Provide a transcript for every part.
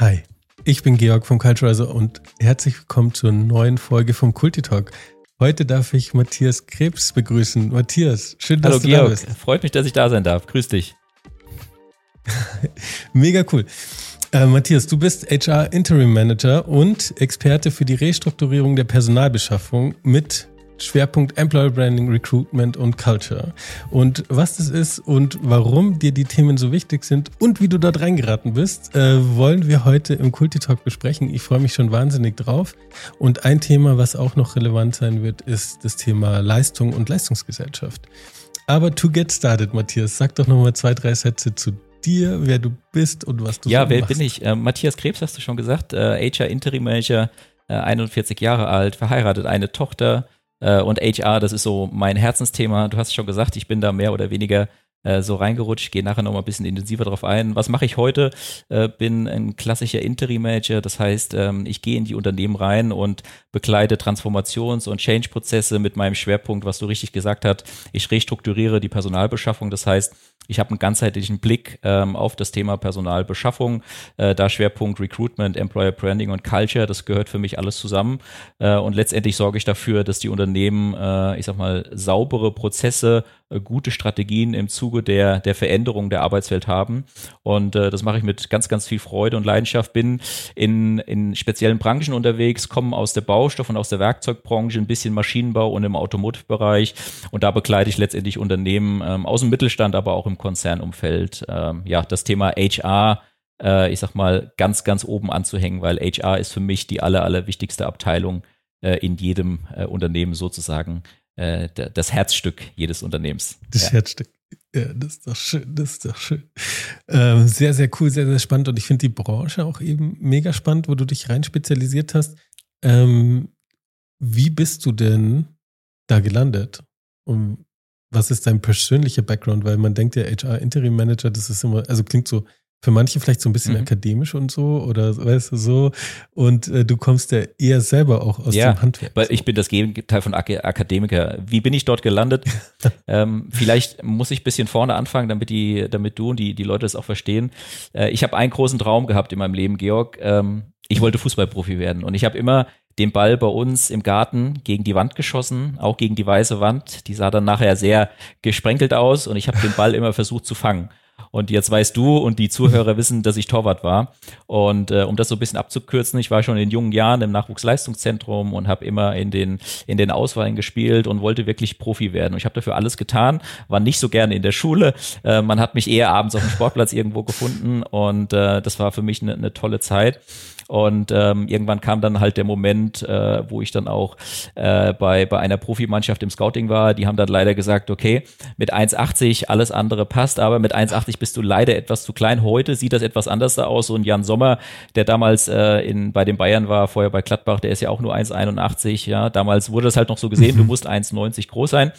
Hi, ich bin Georg vom Culturizer und herzlich willkommen zur neuen Folge vom Kulti Talk. Heute darf ich Matthias Krebs begrüßen. Matthias, schön, dass Hallo, du Georg. da bist. Freut mich, dass ich da sein darf. Grüß dich. Mega cool. Äh, Matthias, du bist HR Interim Manager und Experte für die Restrukturierung der Personalbeschaffung mit Schwerpunkt Employer Branding, Recruitment und Culture. Und was das ist und warum dir die Themen so wichtig sind und wie du dort reingeraten bist, äh, wollen wir heute im Kulti Talk besprechen. Ich freue mich schon wahnsinnig drauf. Und ein Thema, was auch noch relevant sein wird, ist das Thema Leistung und Leistungsgesellschaft. Aber to get started, Matthias, sag doch noch mal zwei, drei Sätze zu dir, wer du bist und was du ja, so wer machst. bin ich? Äh, Matthias Krebs hast du schon gesagt, äh, HR Interim Manager, äh, 41 Jahre alt, verheiratet, eine Tochter äh, und HR, das ist so mein Herzensthema. Du hast schon gesagt, ich bin da mehr oder weniger äh, so reingerutscht, gehe nachher noch mal ein bisschen intensiver drauf ein. Was mache ich heute? Äh, bin ein klassischer Interim-Manager, das heißt, ähm, ich gehe in die Unternehmen rein und begleite Transformations- und Change-Prozesse mit meinem Schwerpunkt, was du richtig gesagt hast. Ich restrukturiere die Personalbeschaffung, das heißt, ich habe einen ganzheitlichen Blick ähm, auf das Thema Personalbeschaffung, äh, da Schwerpunkt Recruitment, Employer Branding und Culture, das gehört für mich alles zusammen. Äh, und letztendlich sorge ich dafür, dass die Unternehmen, äh, ich sag mal, saubere Prozesse, äh, gute Strategien im Zuge der, der Veränderung der Arbeitswelt haben. Und äh, das mache ich mit ganz, ganz viel Freude und Leidenschaft. Bin in, in speziellen Branchen unterwegs, komme aus der Baustoff- und aus der Werkzeugbranche, ein bisschen Maschinenbau und im Automotive-Bereich. Und da begleite ich letztendlich Unternehmen ähm, aus dem Mittelstand, aber auch im Konzernumfeld. Ähm, ja, das Thema HR äh, ich sag mal, ganz, ganz oben anzuhängen, weil HR ist für mich die aller, aller wichtigste Abteilung äh, in jedem äh, Unternehmen sozusagen äh, das Herzstück jedes Unternehmens. Das ja. Herzstück. Ja, das ist doch schön, das ist doch schön. Ähm, sehr, sehr cool, sehr, sehr spannend. Und ich finde die Branche auch eben mega spannend, wo du dich rein spezialisiert hast. Ähm, wie bist du denn da gelandet? Und was ist dein persönlicher Background? Weil man denkt ja, HR Interim Manager, das ist immer, also klingt so für manche vielleicht so ein bisschen Mhm. akademisch und so oder weißt du so. Und äh, du kommst ja eher selber auch aus Ja, dem Handwerk. Weil so. ich bin das Gegenteil von Ak Akademiker. Wie bin ich dort gelandet? ähm, vielleicht muss ich ein bisschen vorne anfangen, damit die, damit du und die, die Leute das auch verstehen. Äh, ich habe einen großen Traum gehabt in meinem Leben, Georg. Ähm, ich wollte Fußballprofi werden und ich habe immer den Ball bei uns im Garten gegen die Wand geschossen, auch gegen die weiße Wand. Die sah dann nachher sehr gesprenkelt aus und ich habe den Ball immer versucht zu fangen. Und jetzt weißt du und die Zuhörer wissen, dass ich Torwart war. Und äh, um das so ein bisschen abzukürzen, ich war schon in jungen Jahren im Nachwuchsleistungszentrum und habe immer in den, in den Auswahlen gespielt und wollte wirklich Profi werden. Und ich habe dafür alles getan, war nicht so gerne in der Schule. Äh, man hat mich eher abends auf dem Sportplatz irgendwo gefunden und äh, das war für mich eine, eine tolle Zeit. Und ähm, irgendwann kam dann halt der Moment, äh, wo ich dann auch äh, bei, bei einer Profimannschaft im Scouting war. Die haben dann leider gesagt, okay, mit 1,80 alles andere passt, aber mit 1,80 bist du leider etwas zu klein. Heute sieht das etwas anders aus. So ein Jan Sommer, der damals äh, in, bei den Bayern war, vorher bei Gladbach, der ist ja auch nur 1,81. Ja, damals wurde das halt noch so gesehen, du musst 1,90 groß sein.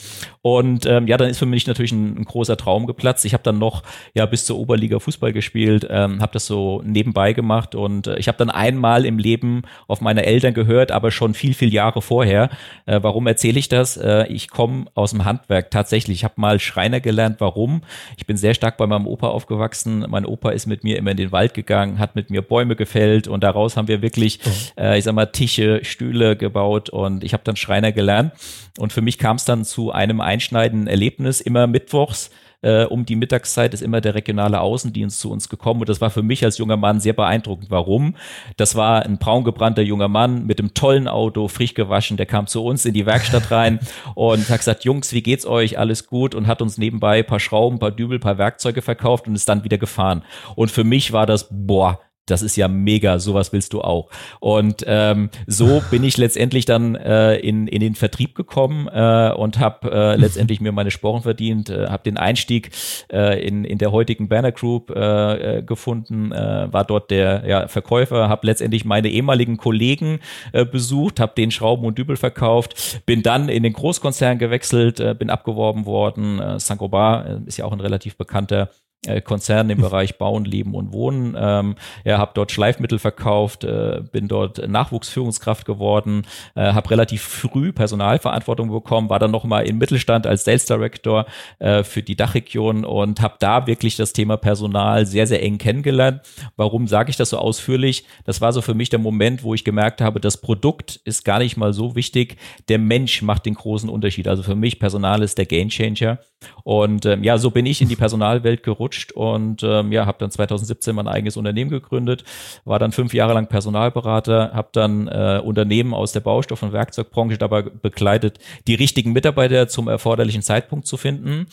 Und ähm, ja, dann ist für mich natürlich ein, ein großer Traum geplatzt. Ich habe dann noch ja bis zur Oberliga Fußball gespielt, ähm, habe das so nebenbei gemacht und äh, ich habe dann einmal im Leben auf meine Eltern gehört, aber schon viel, viel Jahre vorher. Äh, warum erzähle ich das? Äh, ich komme aus dem Handwerk tatsächlich. Ich habe mal Schreiner gelernt. Warum? Ich bin sehr stark bei meinem Opa aufgewachsen. Mein Opa ist mit mir immer in den Wald gegangen, hat mit mir Bäume gefällt und daraus haben wir wirklich, äh, ich sag mal, Tische, Stühle gebaut und ich habe dann Schreiner gelernt. Und für mich kam es dann zu einem einschneidenden Erlebnis, immer mittwochs äh, um die Mittagszeit ist immer der regionale Außendienst zu uns gekommen und das war für mich als junger Mann sehr beeindruckend. Warum? Das war ein braungebrannter junger Mann mit einem tollen Auto, frisch gewaschen, der kam zu uns in die Werkstatt rein und hat gesagt, Jungs, wie geht's euch? Alles gut und hat uns nebenbei ein paar Schrauben, ein paar Dübel, ein paar Werkzeuge verkauft und ist dann wieder gefahren. Und für mich war das, boah, das ist ja mega, sowas willst du auch. Und ähm, so bin ich letztendlich dann äh, in, in den Vertrieb gekommen äh, und habe äh, letztendlich mir meine Sporen verdient, äh, habe den Einstieg äh, in, in der heutigen Banner Group äh, äh, gefunden, äh, war dort der ja, Verkäufer, habe letztendlich meine ehemaligen Kollegen äh, besucht, habe den Schrauben und Dübel verkauft, bin dann in den Großkonzern gewechselt, äh, bin abgeworben worden. Äh, Saint-Gobain äh, ist ja auch ein relativ bekannter äh, Konzernen im Bereich Bauen, Leben und Wohnen. Ähm, ja, habe dort Schleifmittel verkauft, äh, bin dort Nachwuchsführungskraft geworden, äh, habe relativ früh Personalverantwortung bekommen, war dann noch mal im Mittelstand als Sales Director äh, für die Dachregion und habe da wirklich das Thema Personal sehr, sehr eng kennengelernt. Warum sage ich das so ausführlich? Das war so für mich der Moment, wo ich gemerkt habe, das Produkt ist gar nicht mal so wichtig. Der Mensch macht den großen Unterschied. Also für mich Personal ist der Gamechanger. Und ähm, ja, so bin ich in die Personalwelt gerutscht und ähm, ja, habe dann 2017 mein eigenes Unternehmen gegründet, war dann fünf Jahre lang Personalberater, habe dann äh, Unternehmen aus der Baustoff- und Werkzeugbranche dabei begleitet, die richtigen Mitarbeiter zum erforderlichen Zeitpunkt zu finden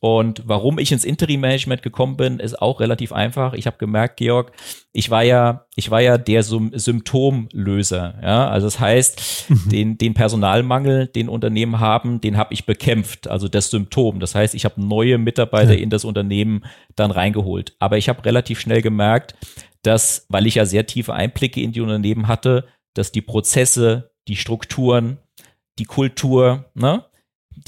und warum ich ins Interim-Management gekommen bin, ist auch relativ einfach. Ich habe gemerkt, Georg, ich war ja, ich war ja der Sym Symptomlöser. Ja, also das heißt, mhm. den, den Personalmangel, den Unternehmen haben, den habe ich bekämpft. Also das Symptom. Das heißt, ich habe neue Mitarbeiter ja. in das Unternehmen dann reingeholt. Aber ich habe relativ schnell gemerkt, dass, weil ich ja sehr tiefe Einblicke in die Unternehmen hatte, dass die Prozesse, die Strukturen, die Kultur, ne,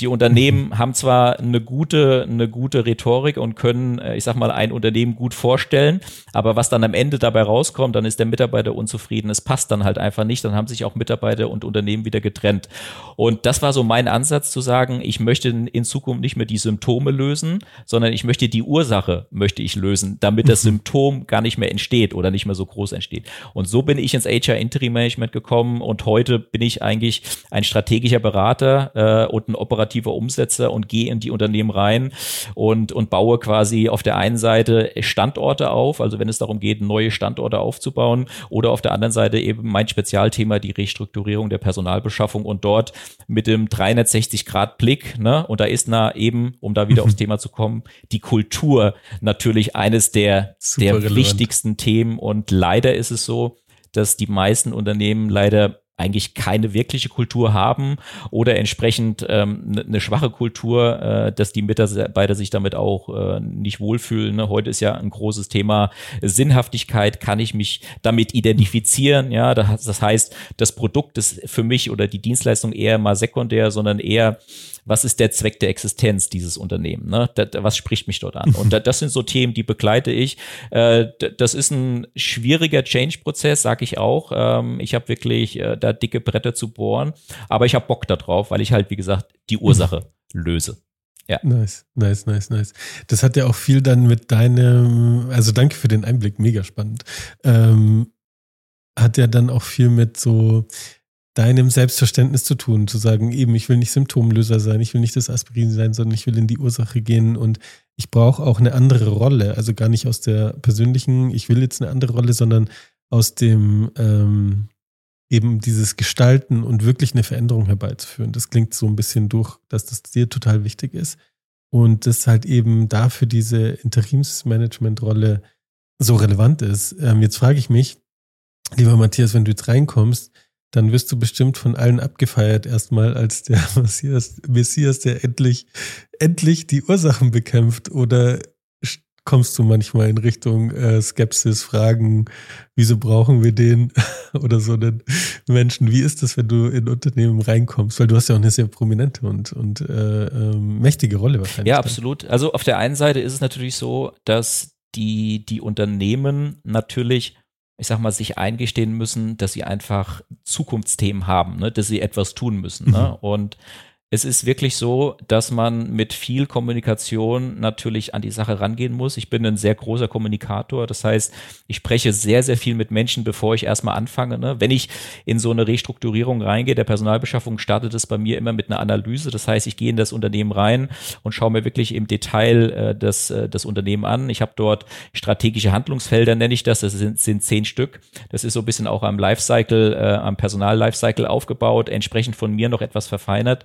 die Unternehmen mhm. haben zwar eine gute, eine gute Rhetorik und können, äh, ich sag mal, ein Unternehmen gut vorstellen, aber was dann am Ende dabei rauskommt, dann ist der Mitarbeiter unzufrieden. Es passt dann halt einfach nicht. Dann haben sich auch Mitarbeiter und Unternehmen wieder getrennt. Und das war so mein Ansatz zu sagen, ich möchte in Zukunft nicht mehr die Symptome lösen, sondern ich möchte die Ursache möchte ich lösen, damit das mhm. Symptom gar nicht mehr entsteht oder nicht mehr so groß entsteht. Und so bin ich ins HR Interim Management gekommen und heute bin ich eigentlich ein strategischer Berater äh, und ein operativer Umsetzer und gehe in die Unternehmen rein und, und baue quasi auf der einen Seite Standorte auf, also wenn es darum geht, neue Standorte aufzubauen oder auf der anderen Seite eben mein Spezialthema, die Restrukturierung der Personalbeschaffung und dort mit dem 360-Grad-Blick, ne, und da ist na eben, um da wieder aufs Thema zu kommen, die Kultur natürlich eines der, der wichtigsten Themen. Und leider ist es so, dass die meisten Unternehmen leider eigentlich keine wirkliche Kultur haben oder entsprechend ähm, eine ne schwache Kultur, äh, dass die Mitarbeiter sich damit auch äh, nicht wohlfühlen. Ne? Heute ist ja ein großes Thema Sinnhaftigkeit. Kann ich mich damit identifizieren? Ja, das, das heißt, das Produkt ist für mich oder die Dienstleistung eher mal sekundär, sondern eher was ist der Zweck der Existenz dieses Unternehmens? Ne? Da, da, was spricht mich dort an? Und da, das sind so Themen, die begleite ich. Äh, das ist ein schwieriger Change-Prozess, sage ich auch. Ähm, ich habe wirklich äh, da dicke Bretter zu bohren, aber ich habe Bock darauf, weil ich halt, wie gesagt, die Ursache löse. Ja. Nice, nice, nice, nice. Das hat ja auch viel dann mit deinem, also danke für den Einblick, mega spannend. Ähm, hat ja dann auch viel mit so deinem Selbstverständnis zu tun, zu sagen, eben, ich will nicht Symptomlöser sein, ich will nicht das Aspirin sein, sondern ich will in die Ursache gehen und ich brauche auch eine andere Rolle, also gar nicht aus der persönlichen, ich will jetzt eine andere Rolle, sondern aus dem ähm, eben dieses Gestalten und wirklich eine Veränderung herbeizuführen. Das klingt so ein bisschen durch, dass das dir total wichtig ist und das halt eben dafür diese Interimsmanagement-Rolle so relevant ist. Ähm, jetzt frage ich mich, lieber Matthias, wenn du jetzt reinkommst, dann wirst du bestimmt von allen abgefeiert erstmal als der Messias, Messias, der endlich, endlich die Ursachen bekämpft oder kommst du manchmal in Richtung äh, Skepsis, Fragen, wieso brauchen wir den oder so einen Menschen? Wie ist das, wenn du in Unternehmen reinkommst? Weil du hast ja auch eine sehr prominente und, und äh, äh, mächtige Rolle wahrscheinlich. Ja, absolut. Also auf der einen Seite ist es natürlich so, dass die, die Unternehmen natürlich ich sag mal, sich eingestehen müssen, dass sie einfach Zukunftsthemen haben, ne? dass sie etwas tun müssen. Ne? Mhm. Ne? Und es ist wirklich so, dass man mit viel Kommunikation natürlich an die Sache rangehen muss. Ich bin ein sehr großer Kommunikator. Das heißt, ich spreche sehr, sehr viel mit Menschen, bevor ich erstmal anfange. Ne? Wenn ich in so eine Restrukturierung reingehe, der Personalbeschaffung startet es bei mir immer mit einer Analyse. Das heißt, ich gehe in das Unternehmen rein und schaue mir wirklich im Detail äh, das, äh, das Unternehmen an. Ich habe dort strategische Handlungsfelder, nenne ich das. Das sind, sind zehn Stück. Das ist so ein bisschen auch am Lifecycle, äh, am Personal-Lifecycle aufgebaut, entsprechend von mir noch etwas verfeinert.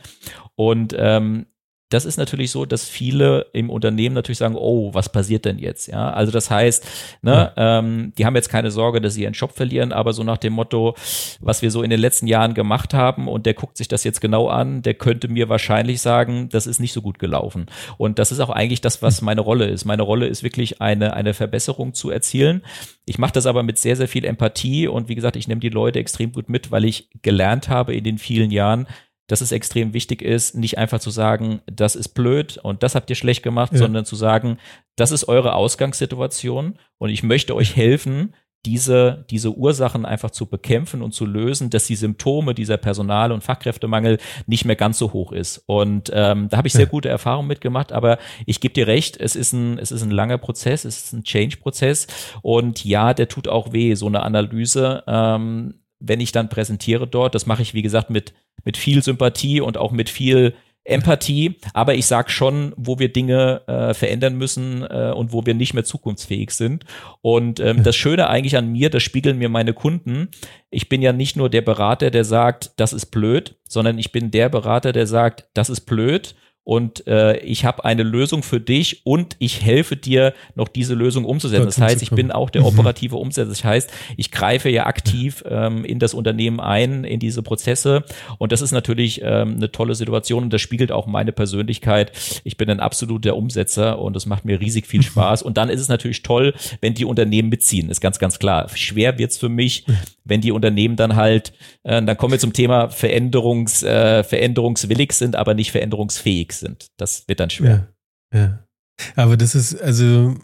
Und ähm, das ist natürlich so, dass viele im Unternehmen natürlich sagen, oh, was passiert denn jetzt? Ja, also das heißt, ne, ja. ähm, die haben jetzt keine Sorge, dass sie ihren Job verlieren, aber so nach dem Motto, was wir so in den letzten Jahren gemacht haben und der guckt sich das jetzt genau an, der könnte mir wahrscheinlich sagen, das ist nicht so gut gelaufen. Und das ist auch eigentlich das, was meine Rolle ist. Meine Rolle ist wirklich eine, eine Verbesserung zu erzielen. Ich mache das aber mit sehr, sehr viel Empathie und wie gesagt, ich nehme die Leute extrem gut mit, weil ich gelernt habe in den vielen Jahren, dass es extrem wichtig ist, nicht einfach zu sagen, das ist blöd und das habt ihr schlecht gemacht, ja. sondern zu sagen, das ist eure Ausgangssituation und ich möchte euch helfen, diese, diese Ursachen einfach zu bekämpfen und zu lösen, dass die Symptome dieser Personal- und Fachkräftemangel nicht mehr ganz so hoch ist. Und ähm, da habe ich sehr gute Erfahrungen mitgemacht, aber ich gebe dir recht, es ist ein, es ist ein langer Prozess, es ist ein Change-Prozess und ja, der tut auch weh, so eine Analyse. Ähm, wenn ich dann präsentiere dort, das mache ich, wie gesagt, mit, mit viel Sympathie und auch mit viel Empathie, aber ich sage schon, wo wir Dinge äh, verändern müssen äh, und wo wir nicht mehr zukunftsfähig sind. Und ähm, das Schöne eigentlich an mir, das spiegeln mir meine Kunden. Ich bin ja nicht nur der Berater, der sagt, das ist blöd, sondern ich bin der Berater, der sagt, das ist blöd und äh, ich habe eine Lösung für dich und ich helfe dir noch diese Lösung umzusetzen. Das heißt, ich bin auch der mhm. operative Umsetzer. Das heißt, ich greife ja aktiv ähm, in das Unternehmen ein, in diese Prozesse und das ist natürlich ähm, eine tolle Situation und das spiegelt auch meine Persönlichkeit. Ich bin ein absoluter Umsetzer und es macht mir riesig viel Spaß und dann ist es natürlich toll, wenn die Unternehmen mitziehen, ist ganz, ganz klar. Schwer wird's für mich, wenn die Unternehmen dann halt, äh, dann kommen wir zum Thema Veränderungs, äh, veränderungswillig sind, aber nicht veränderungsfähig sind. Das wird dann schwer. Ja, ja. Aber das ist, also,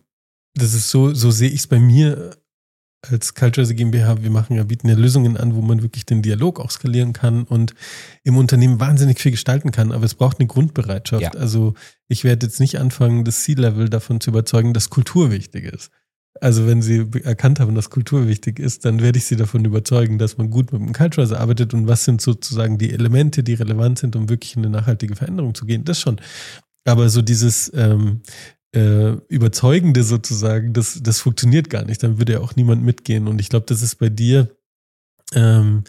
das ist so, so sehe ich es bei mir als Culture GmbH. Wir machen ja, bieten ja Lösungen an, wo man wirklich den Dialog auch skalieren kann und im Unternehmen wahnsinnig viel gestalten kann. Aber es braucht eine Grundbereitschaft. Ja. Also, ich werde jetzt nicht anfangen, das C-Level davon zu überzeugen, dass Kultur wichtig ist. Also wenn sie erkannt haben, dass Kultur wichtig ist, dann werde ich sie davon überzeugen, dass man gut mit dem Culturizer arbeitet und was sind sozusagen die Elemente, die relevant sind, um wirklich in eine nachhaltige Veränderung zu gehen. Das schon. Aber so dieses ähm, äh, Überzeugende sozusagen, das, das funktioniert gar nicht. Dann würde ja auch niemand mitgehen. Und ich glaube, das ist bei dir, ähm,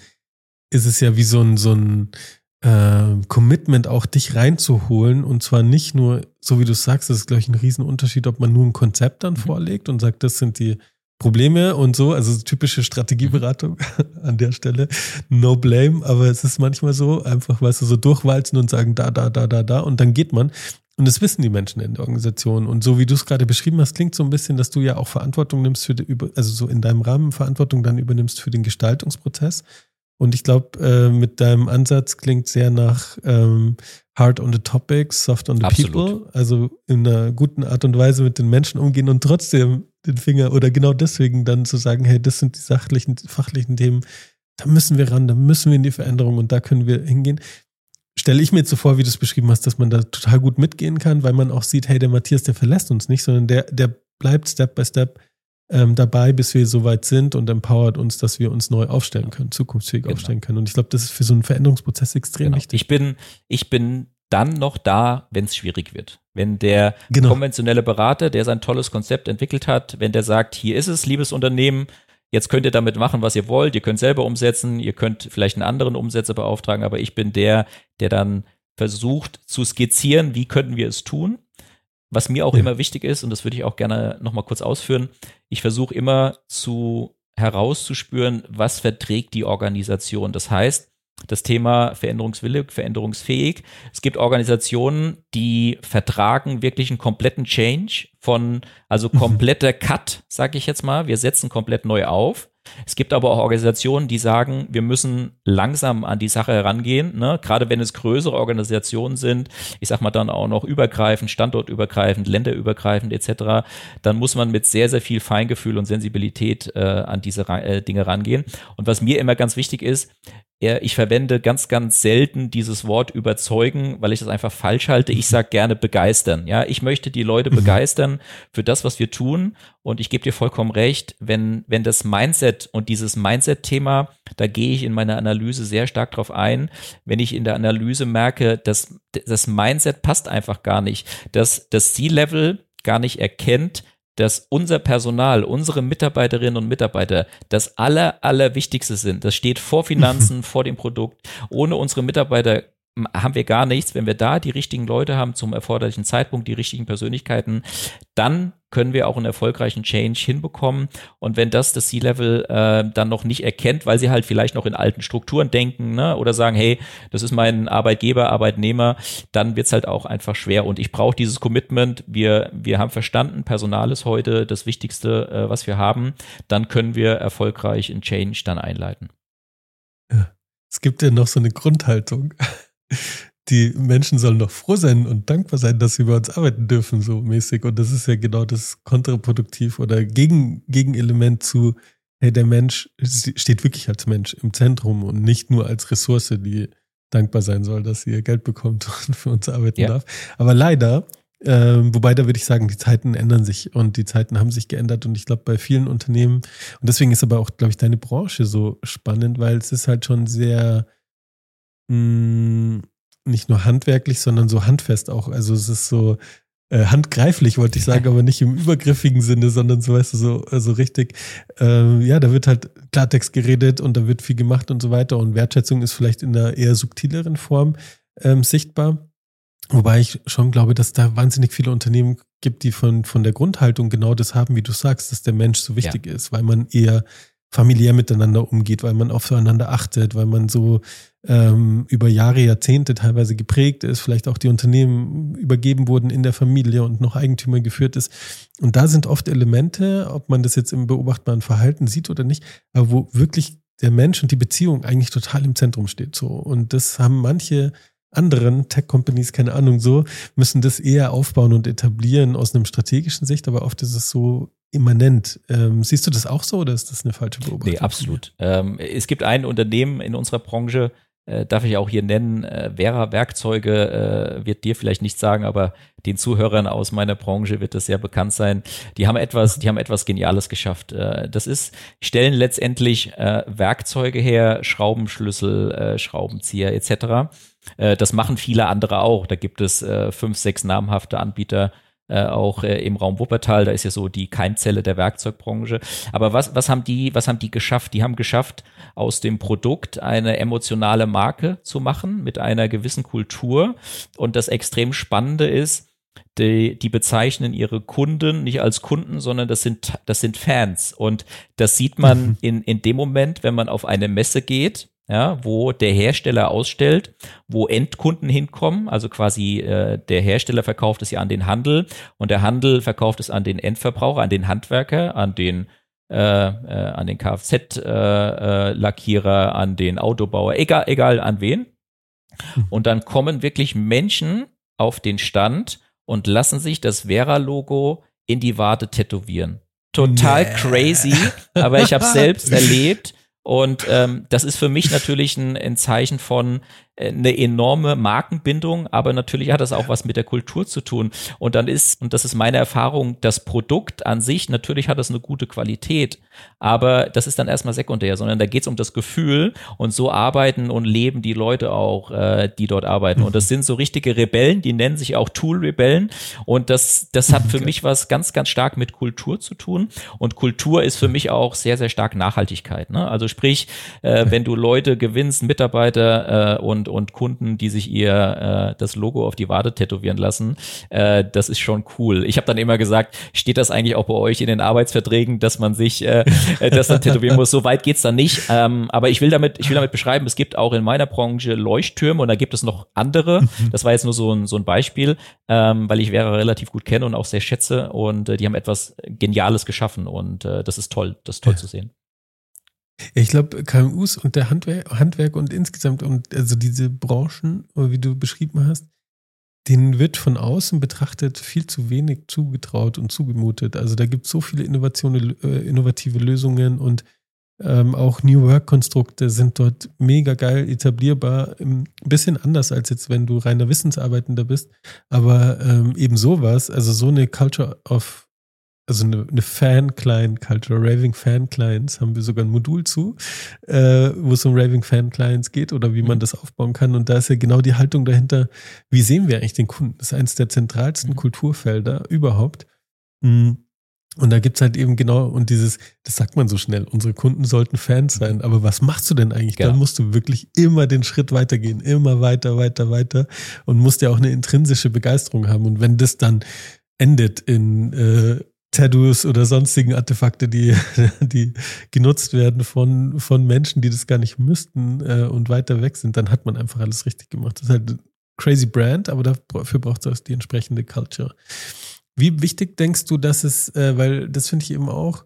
ist es ja wie so ein, so ein äh, Commitment auch dich reinzuholen. Und zwar nicht nur, so wie du sagst, das ist glaube ich ein Riesenunterschied, ob man nur ein Konzept dann mhm. vorlegt und sagt, das sind die Probleme und so, also typische Strategieberatung an der Stelle, no blame, aber es ist manchmal so, einfach, weißt du, so durchwalzen und sagen, da, da, da, da, da. Und dann geht man. Und das wissen die Menschen in der Organisation. Und so wie du es gerade beschrieben hast, klingt so ein bisschen, dass du ja auch Verantwortung nimmst für die, also so in deinem Rahmen Verantwortung dann übernimmst für den Gestaltungsprozess und ich glaube, äh, mit deinem Ansatz klingt sehr nach ähm, hard on the topics, soft on the Absolut. people. Also in einer guten Art und Weise mit den Menschen umgehen und trotzdem den Finger oder genau deswegen dann zu sagen, hey, das sind die sachlichen, fachlichen Themen, da müssen wir ran, da müssen wir in die Veränderung und da können wir hingehen. Stelle ich mir jetzt so vor, wie du es beschrieben hast, dass man da total gut mitgehen kann, weil man auch sieht, hey, der Matthias, der verlässt uns nicht, sondern der, der bleibt Step by Step ähm, dabei, bis wir so weit sind und empowert uns, dass wir uns neu aufstellen können, zukunftsfähig genau. aufstellen können. Und ich glaube, das ist für so einen Veränderungsprozess extrem genau. wichtig. Ich bin, ich bin dann noch da, wenn es schwierig wird. Wenn der genau. konventionelle Berater, der sein tolles Konzept entwickelt hat, wenn der sagt, hier ist es, liebes Unternehmen, jetzt könnt ihr damit machen, was ihr wollt, ihr könnt selber umsetzen, ihr könnt vielleicht einen anderen Umsetzer beauftragen, aber ich bin der, der dann versucht zu skizzieren, wie könnten wir es tun was mir auch ja. immer wichtig ist, und das würde ich auch gerne nochmal kurz ausführen, ich versuche immer zu herauszuspüren, was verträgt die Organisation. Das heißt, das Thema veränderungswillig, veränderungsfähig. Es gibt Organisationen, die vertragen wirklich einen kompletten Change von, also kompletter Cut, sage ich jetzt mal. Wir setzen komplett neu auf. Es gibt aber auch Organisationen, die sagen, wir müssen langsam an die Sache herangehen, ne? gerade wenn es größere Organisationen sind, ich sag mal dann auch noch übergreifend, standortübergreifend, länderübergreifend etc., dann muss man mit sehr, sehr viel Feingefühl und Sensibilität äh, an diese äh, Dinge rangehen. Und was mir immer ganz wichtig ist, ich verwende ganz, ganz selten dieses Wort überzeugen, weil ich das einfach falsch halte. Ich sage gerne begeistern. Ja, ich möchte die Leute mhm. begeistern für das, was wir tun. Und ich gebe dir vollkommen recht, wenn, wenn das Mindset und dieses Mindset-Thema, da gehe ich in meiner Analyse sehr stark drauf ein. Wenn ich in der Analyse merke, dass das Mindset passt einfach gar nicht, dass das C-Level gar nicht erkennt, dass unser Personal, unsere Mitarbeiterinnen und Mitarbeiter das aller, allerwichtigste sind. Das steht vor Finanzen, vor dem Produkt. Ohne unsere Mitarbeiter haben wir gar nichts. Wenn wir da die richtigen Leute haben zum erforderlichen Zeitpunkt, die richtigen Persönlichkeiten, dann können wir auch einen erfolgreichen Change hinbekommen. Und wenn das das C-Level äh, dann noch nicht erkennt, weil sie halt vielleicht noch in alten Strukturen denken ne, oder sagen, hey, das ist mein Arbeitgeber, Arbeitnehmer, dann wird's halt auch einfach schwer. Und ich brauche dieses Commitment. Wir, wir haben verstanden, Personal ist heute das Wichtigste, äh, was wir haben. Dann können wir erfolgreich einen Change dann einleiten. Ja. Es gibt ja noch so eine Grundhaltung die Menschen sollen doch froh sein und dankbar sein, dass sie bei uns arbeiten dürfen, so mäßig. Und das ist ja genau das kontraproduktiv oder Gegen, Gegenelement zu, hey, der Mensch steht wirklich als Mensch im Zentrum und nicht nur als Ressource, die dankbar sein soll, dass sie ihr Geld bekommt und für uns arbeiten ja. darf. Aber leider, äh, wobei da würde ich sagen, die Zeiten ändern sich und die Zeiten haben sich geändert und ich glaube bei vielen Unternehmen, und deswegen ist aber auch, glaube ich, deine Branche so spannend, weil es ist halt schon sehr, mh, mm, nicht nur handwerklich, sondern so handfest auch. Also es ist so äh, handgreiflich, wollte ich sagen, aber nicht im übergriffigen Sinne, sondern so, weißt du, so also richtig, äh, ja, da wird halt Klartext geredet und da wird viel gemacht und so weiter. Und Wertschätzung ist vielleicht in einer eher subtileren Form ähm, sichtbar. Wobei ich schon glaube, dass da wahnsinnig viele Unternehmen gibt, die von, von der Grundhaltung genau das haben, wie du sagst, dass der Mensch so wichtig ja. ist, weil man eher familiär miteinander umgeht, weil man aufeinander achtet, weil man so ähm, über Jahre, Jahrzehnte teilweise geprägt ist, vielleicht auch die Unternehmen übergeben wurden in der Familie und noch Eigentümer geführt ist. Und da sind oft Elemente, ob man das jetzt im beobachtbaren Verhalten sieht oder nicht, aber wo wirklich der Mensch und die Beziehung eigentlich total im Zentrum steht. So. Und das haben manche anderen Tech-Companies, keine Ahnung, so, müssen das eher aufbauen und etablieren aus einem strategischen Sicht, aber oft ist es so immanent. Ähm, siehst du das auch so oder ist das eine falsche Beobachtung? Nee, absolut. Ähm, es gibt ein Unternehmen in unserer Branche, äh, darf ich auch hier nennen, äh, Vera Werkzeuge äh, wird dir vielleicht nicht sagen, aber den Zuhörern aus meiner Branche wird das sehr bekannt sein. Die haben etwas, die haben etwas Geniales geschafft. Äh, das ist, stellen letztendlich äh, Werkzeuge her, Schraubenschlüssel, äh, Schraubenzieher etc. Äh, das machen viele andere auch. Da gibt es äh, fünf, sechs namhafte Anbieter, äh, auch äh, im Raum Wuppertal, da ist ja so die Keimzelle der Werkzeugbranche. Aber was, was haben die, was haben die geschafft? Die haben geschafft, aus dem Produkt eine emotionale Marke zu machen mit einer gewissen Kultur. Und das extrem Spannende ist, die, die bezeichnen ihre Kunden nicht als Kunden, sondern das sind, das sind Fans. Und das sieht man in, in dem Moment, wenn man auf eine Messe geht ja, wo der Hersteller ausstellt, wo Endkunden hinkommen, also quasi äh, der Hersteller verkauft es ja an den Handel und der Handel verkauft es an den Endverbraucher, an den Handwerker, an den äh, äh, an den Kfz-Lackierer, äh, äh, an den Autobauer, egal, egal an wen. Und dann kommen wirklich Menschen auf den Stand und lassen sich das Vera-Logo in die Wade tätowieren. Total yeah. crazy, aber ich habe selbst erlebt, und ähm, das ist für mich natürlich ein, ein Zeichen von eine enorme Markenbindung, aber natürlich hat das auch was mit der Kultur zu tun. Und dann ist, und das ist meine Erfahrung, das Produkt an sich, natürlich hat es eine gute Qualität, aber das ist dann erstmal sekundär, sondern da geht es um das Gefühl und so arbeiten und leben die Leute auch, äh, die dort arbeiten. Und das sind so richtige Rebellen, die nennen sich auch Tool-Rebellen. Und das, das hat für okay. mich was ganz, ganz stark mit Kultur zu tun. Und Kultur ist für mich auch sehr, sehr stark Nachhaltigkeit. Ne? Also sprich, äh, wenn du Leute gewinnst, Mitarbeiter äh, und und, und Kunden, die sich ihr äh, das Logo auf die Wade tätowieren lassen. Äh, das ist schon cool. Ich habe dann immer gesagt, steht das eigentlich auch bei euch in den Arbeitsverträgen, dass man sich äh, äh das dann tätowieren muss? So weit geht's dann nicht. Ähm, aber ich will damit, ich will damit beschreiben, es gibt auch in meiner Branche Leuchttürme und da gibt es noch andere. Mhm. Das war jetzt nur so ein, so ein Beispiel, ähm, weil ich Vera relativ gut kenne und auch sehr schätze und äh, die haben etwas Geniales geschaffen und äh, das ist toll, das ist toll ja. zu sehen. Ich glaube, KMUs und der Handwerk, Handwerk und insgesamt und also diese Branchen, wie du beschrieben hast, denen wird von außen betrachtet viel zu wenig zugetraut und zugemutet. Also da gibt es so viele äh, innovative Lösungen und ähm, auch New Work-Konstrukte sind dort mega geil etablierbar. Ein bisschen anders als jetzt, wenn du reiner Wissensarbeitender bist. Aber ähm, eben sowas, also so eine Culture of also eine, eine Fan-Client-Culture, Raving-Fan-Clients, haben wir sogar ein Modul zu, äh, wo es um Raving-Fan-Clients geht oder wie man mhm. das aufbauen kann. Und da ist ja genau die Haltung dahinter, wie sehen wir eigentlich den Kunden? Das ist eines der zentralsten mhm. Kulturfelder überhaupt. Mhm. Und da gibt's halt eben genau, und dieses, das sagt man so schnell, unsere Kunden sollten Fans sein, aber was machst du denn eigentlich? Genau. Dann musst du wirklich immer den Schritt weitergehen, immer weiter, weiter, weiter und musst ja auch eine intrinsische Begeisterung haben. Und wenn das dann endet in äh, Tattoos oder sonstigen Artefakte, die, die genutzt werden von, von Menschen, die das gar nicht müssten äh, und weiter weg sind, dann hat man einfach alles richtig gemacht. Das ist halt crazy Brand, aber dafür braucht es die entsprechende Culture. Wie wichtig denkst du, dass es, äh, weil das finde ich eben auch,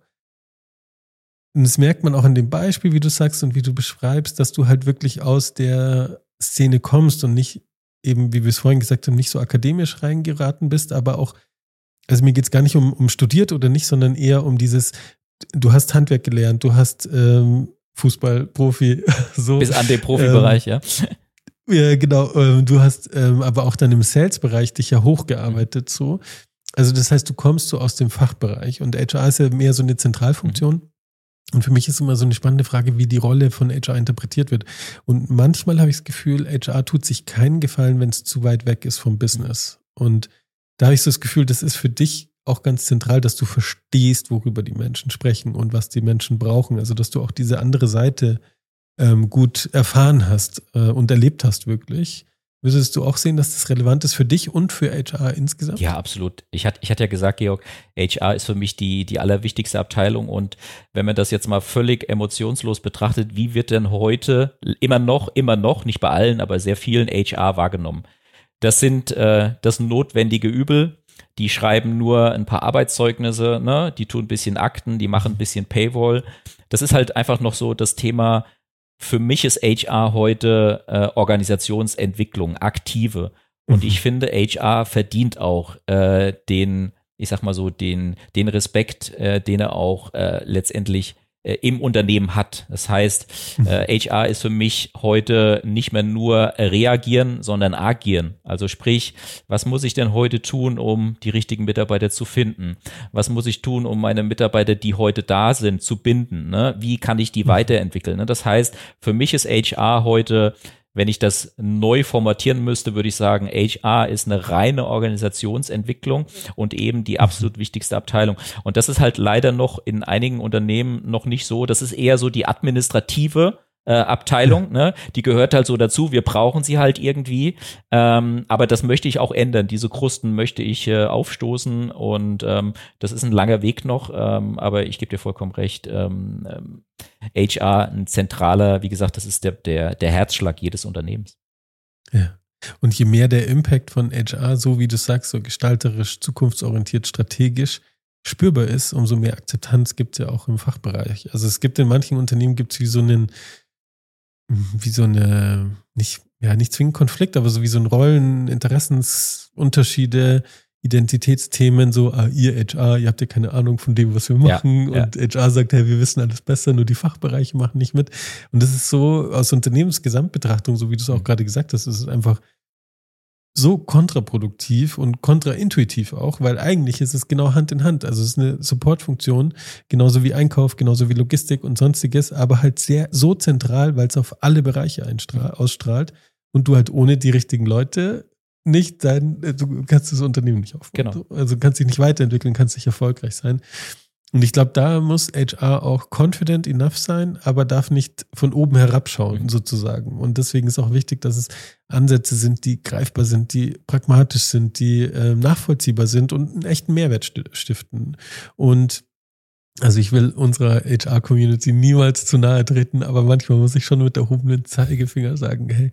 und das merkt man auch an dem Beispiel, wie du sagst und wie du beschreibst, dass du halt wirklich aus der Szene kommst und nicht eben, wie wir es vorhin gesagt haben, nicht so akademisch reingeraten bist, aber auch, also mir geht es gar nicht um, um studiert oder nicht, sondern eher um dieses, du hast Handwerk gelernt, du hast ähm, Fußballprofi, so. Bis an den Profibereich, ähm, ja. Ja, genau. Ähm, du hast ähm, aber auch dann im Sales-Bereich dich ja hochgearbeitet, so. Also das heißt, du kommst so aus dem Fachbereich und HR ist ja mehr so eine Zentralfunktion. Mhm. Und für mich ist immer so eine spannende Frage, wie die Rolle von HR interpretiert wird. Und manchmal habe ich das Gefühl, HR tut sich keinen Gefallen, wenn es zu weit weg ist vom Business. Und da habe ich so das Gefühl, das ist für dich auch ganz zentral, dass du verstehst, worüber die Menschen sprechen und was die Menschen brauchen. Also, dass du auch diese andere Seite ähm, gut erfahren hast äh, und erlebt hast, wirklich. Würdest du auch sehen, dass das relevant ist für dich und für HR insgesamt? Ja, absolut. Ich hatte, ich hatte ja gesagt, Georg, HR ist für mich die, die allerwichtigste Abteilung. Und wenn man das jetzt mal völlig emotionslos betrachtet, wie wird denn heute immer noch, immer noch, nicht bei allen, aber sehr vielen HR wahrgenommen? Das sind äh, das notwendige Übel. Die schreiben nur ein paar Arbeitszeugnisse, ne? die tun ein bisschen Akten, die machen ein bisschen Paywall. Das ist halt einfach noch so das Thema für mich ist HR heute äh, Organisationsentwicklung, aktive. Und mhm. ich finde, HR verdient auch äh, den, ich sag mal so, den, den Respekt, äh, den er auch äh, letztendlich im Unternehmen hat. Das heißt, äh, HR ist für mich heute nicht mehr nur reagieren, sondern agieren. Also sprich, was muss ich denn heute tun, um die richtigen Mitarbeiter zu finden? Was muss ich tun, um meine Mitarbeiter, die heute da sind, zu binden? Ne? Wie kann ich die mhm. weiterentwickeln? Ne? Das heißt, für mich ist HR heute wenn ich das neu formatieren müsste, würde ich sagen, HR ist eine reine Organisationsentwicklung und eben die absolut wichtigste Abteilung. Und das ist halt leider noch in einigen Unternehmen noch nicht so. Das ist eher so die administrative äh, Abteilung, ne? Die gehört halt so dazu. Wir brauchen sie halt irgendwie. Ähm, aber das möchte ich auch ändern. Diese Krusten möchte ich äh, aufstoßen und ähm, das ist ein langer Weg noch. Ähm, aber ich gebe dir vollkommen recht. Ähm, ähm, HR ein zentraler, wie gesagt, das ist der, der, der Herzschlag jedes Unternehmens. Ja. Und je mehr der Impact von HR, so wie du sagst, so gestalterisch, zukunftsorientiert, strategisch spürbar ist, umso mehr Akzeptanz gibt es ja auch im Fachbereich. Also es gibt in manchen Unternehmen gibt es wie so einen wie so eine, nicht, ja, nicht zwingend Konflikt, aber so wie so ein Rollen, Interessensunterschiede, Identitätsthemen, so, ah, ihr HR, ihr habt ja keine Ahnung von dem, was wir machen. Ja, und ja. HR sagt, hey, wir wissen alles besser, nur die Fachbereiche machen nicht mit. Und das ist so aus Unternehmensgesamtbetrachtung, so wie du es auch mhm. gerade gesagt hast, ist es einfach so kontraproduktiv und kontraintuitiv auch, weil eigentlich ist es genau Hand in Hand. Also es ist eine Supportfunktion, genauso wie Einkauf, genauso wie Logistik und sonstiges, aber halt sehr so zentral, weil es auf alle Bereiche ausstrahlt und du halt ohne die richtigen Leute nicht dein, du kannst das Unternehmen nicht aufbauen. Genau. Also kannst dich nicht weiterentwickeln, kannst nicht erfolgreich sein. Und ich glaube, da muss HR auch confident enough sein, aber darf nicht von oben herabschauen, mhm. sozusagen. Und deswegen ist auch wichtig, dass es Ansätze sind, die greifbar sind, die pragmatisch sind, die äh, nachvollziehbar sind und einen echten Mehrwert stiften. Und also ich will unserer HR-Community niemals zu nahe treten, aber manchmal muss ich schon mit erhobenen Zeigefinger sagen, hey,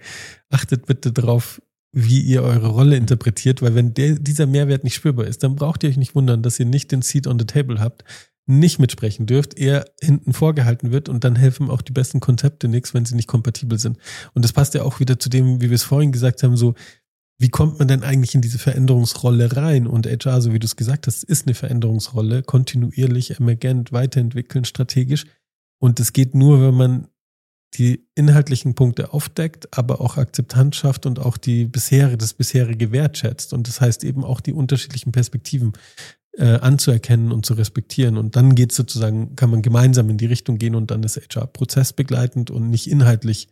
achtet bitte drauf, wie ihr eure Rolle interpretiert, weil wenn der, dieser Mehrwert nicht spürbar ist, dann braucht ihr euch nicht wundern, dass ihr nicht den Seat on the Table habt, nicht mitsprechen dürft, eher hinten vorgehalten wird und dann helfen auch die besten Konzepte nichts, wenn sie nicht kompatibel sind. Und das passt ja auch wieder zu dem, wie wir es vorhin gesagt haben, so, wie kommt man denn eigentlich in diese Veränderungsrolle rein? Und HR, so wie du es gesagt hast, ist eine Veränderungsrolle, kontinuierlich, emergent, weiterentwickeln, strategisch. Und es geht nur, wenn man die inhaltlichen Punkte aufdeckt, aber auch Akzeptanz schafft und auch die bisherige, das bisherige wertschätzt. Und das heißt eben auch die unterschiedlichen Perspektiven äh, anzuerkennen und zu respektieren. Und dann geht sozusagen, kann man gemeinsam in die Richtung gehen und dann ist HR prozessbegleitend und nicht inhaltlich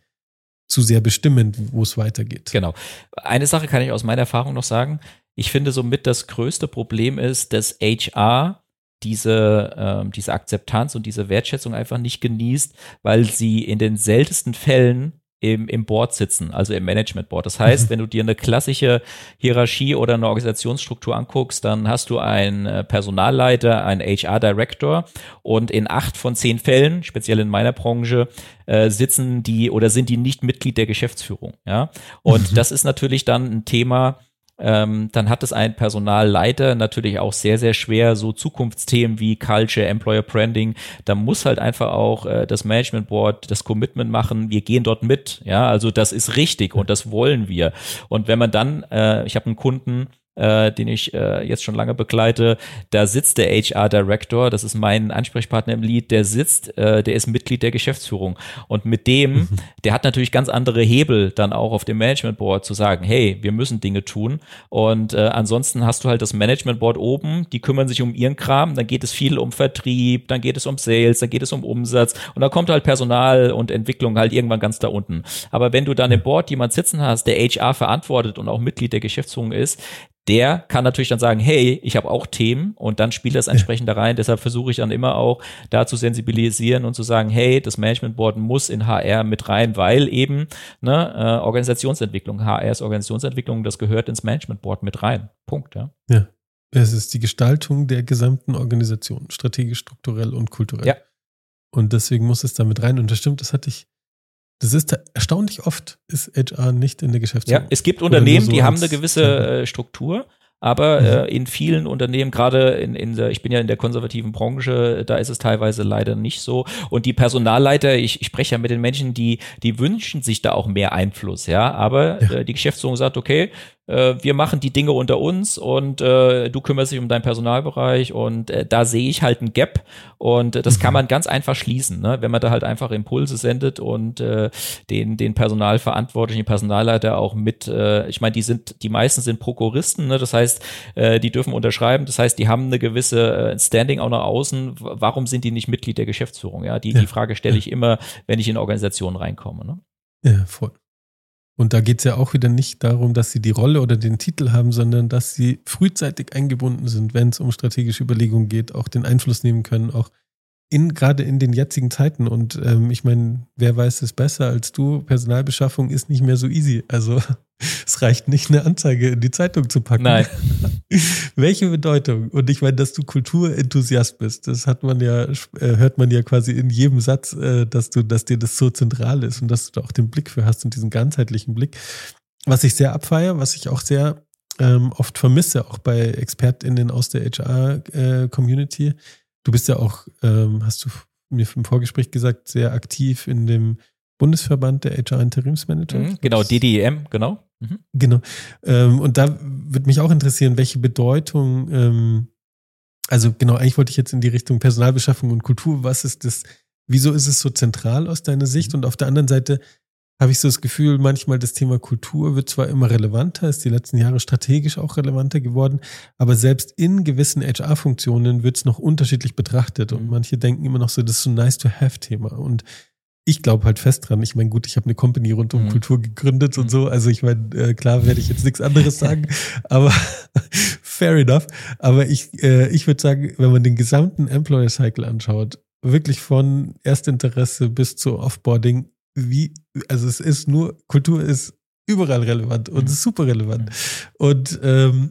zu sehr bestimmend, wo es weitergeht. Genau. Eine Sache kann ich aus meiner Erfahrung noch sagen. Ich finde somit das größte Problem ist, dass HR diese, ähm, diese Akzeptanz und diese Wertschätzung einfach nicht genießt, weil sie in den seltensten Fällen im, im Board sitzen, also im Management Board. Das heißt, wenn du dir eine klassische Hierarchie oder eine Organisationsstruktur anguckst, dann hast du einen äh, Personalleiter, einen HR Director und in acht von zehn Fällen, speziell in meiner Branche, äh, sitzen die oder sind die nicht Mitglied der Geschäftsführung. Ja, und mhm. das ist natürlich dann ein Thema, ähm, dann hat es ein Personalleiter natürlich auch sehr, sehr schwer, so Zukunftsthemen wie Culture, Employer Branding, da muss halt einfach auch äh, das Management Board das Commitment machen, wir gehen dort mit, ja, also das ist richtig und das wollen wir. Und wenn man dann, äh, ich habe einen Kunden, äh, den ich äh, jetzt schon lange begleite, da sitzt der HR Director, das ist mein Ansprechpartner im Lead, der sitzt, äh, der ist Mitglied der Geschäftsführung und mit dem, mhm. der hat natürlich ganz andere Hebel dann auch auf dem Management Board zu sagen, hey, wir müssen Dinge tun und äh, ansonsten hast du halt das Management Board oben, die kümmern sich um ihren Kram, dann geht es viel um Vertrieb, dann geht es um Sales, dann geht es um Umsatz und dann kommt halt Personal und Entwicklung halt irgendwann ganz da unten. Aber wenn du dann im Board jemand sitzen hast, der HR verantwortet und auch Mitglied der Geschäftsführung ist, der kann natürlich dann sagen, hey, ich habe auch Themen und dann spielt das entsprechend da rein. Deshalb versuche ich dann immer auch da zu sensibilisieren und zu sagen, hey, das Management Board muss in HR mit rein, weil eben ne, äh, Organisationsentwicklung, HR ist Organisationsentwicklung, das gehört ins Management Board mit rein. Punkt, ja. Ja. Es ist die Gestaltung der gesamten Organisation, strategisch, strukturell und kulturell. Ja. Und deswegen muss es da mit rein. Und das stimmt, das hatte ich das ist erstaunlich oft, ist HR nicht in der Geschäftsführung. Ja, es gibt Unternehmen, so die haben eine gewisse äh, Struktur, aber mhm. äh, in vielen Unternehmen, gerade in, in der, ich bin ja in der konservativen Branche, da ist es teilweise leider nicht so. Und die Personalleiter, ich, ich spreche ja mit den Menschen, die, die wünschen sich da auch mehr Einfluss, ja. Aber ja. Äh, die Geschäftsführung sagt, okay, äh, wir machen die Dinge unter uns und äh, du kümmerst dich um deinen Personalbereich und äh, da sehe ich halt ein Gap und äh, das mhm. kann man ganz einfach schließen, ne? wenn man da halt einfach Impulse sendet und äh, den, den Personalverantwortlichen, den Personalleiter auch mit, ich meine, die sind, die meisten sind Prokuristen, ne? das heißt, die dürfen unterschreiben, das heißt, die haben eine gewisse Standing auch nach außen, warum sind die nicht Mitglied der Geschäftsführung? Ja, die, ja. die Frage stelle ich immer, wenn ich in Organisationen reinkomme. Ne? Ja, voll. Und da geht es ja auch wieder nicht darum, dass sie die Rolle oder den Titel haben, sondern dass sie frühzeitig eingebunden sind, wenn es um strategische Überlegungen geht, auch den Einfluss nehmen können, auch in gerade in den jetzigen Zeiten. Und ähm, ich meine, wer weiß es besser als du? Personalbeschaffung ist nicht mehr so easy. Also es reicht nicht, eine Anzeige in die Zeitung zu packen. Nein. Welche Bedeutung? Und ich meine, dass du Kulturenthusiast bist, das hat man ja, äh, hört man ja quasi in jedem Satz, äh, dass du, dass dir das so zentral ist und dass du da auch den Blick für hast und diesen ganzheitlichen Blick. Was ich sehr abfeiere, was ich auch sehr ähm, oft vermisse, auch bei ExpertInnen aus der HR-Community. Äh, du bist ja auch, ähm, hast du mir im Vorgespräch gesagt, sehr aktiv in dem Bundesverband der HR-Interimsmanager. Mhm, genau, DDEM, genau. Mhm. Genau. Ähm, und da würde mich auch interessieren, welche Bedeutung, ähm, also genau, eigentlich wollte ich jetzt in die Richtung Personalbeschaffung und Kultur, was ist das, wieso ist es so zentral aus deiner Sicht? Mhm. Und auf der anderen Seite habe ich so das Gefühl, manchmal das Thema Kultur wird zwar immer relevanter, ist die letzten Jahre strategisch auch relevanter geworden, aber selbst in gewissen HR-Funktionen wird es noch unterschiedlich betrachtet und mhm. manche denken immer noch so, das ist so ein nice-to-have-Thema und ich glaube halt fest dran. Ich meine, gut, ich habe eine Company rund um mhm. Kultur gegründet und mhm. so. Also ich meine, äh, klar werde ich jetzt nichts anderes sagen, aber fair enough. Aber ich, äh, ich würde sagen, wenn man den gesamten Employer Cycle anschaut, wirklich von Erstinteresse bis zu Offboarding, wie, also es ist nur, Kultur ist überall relevant und mhm. super relevant. Mhm. Und ähm,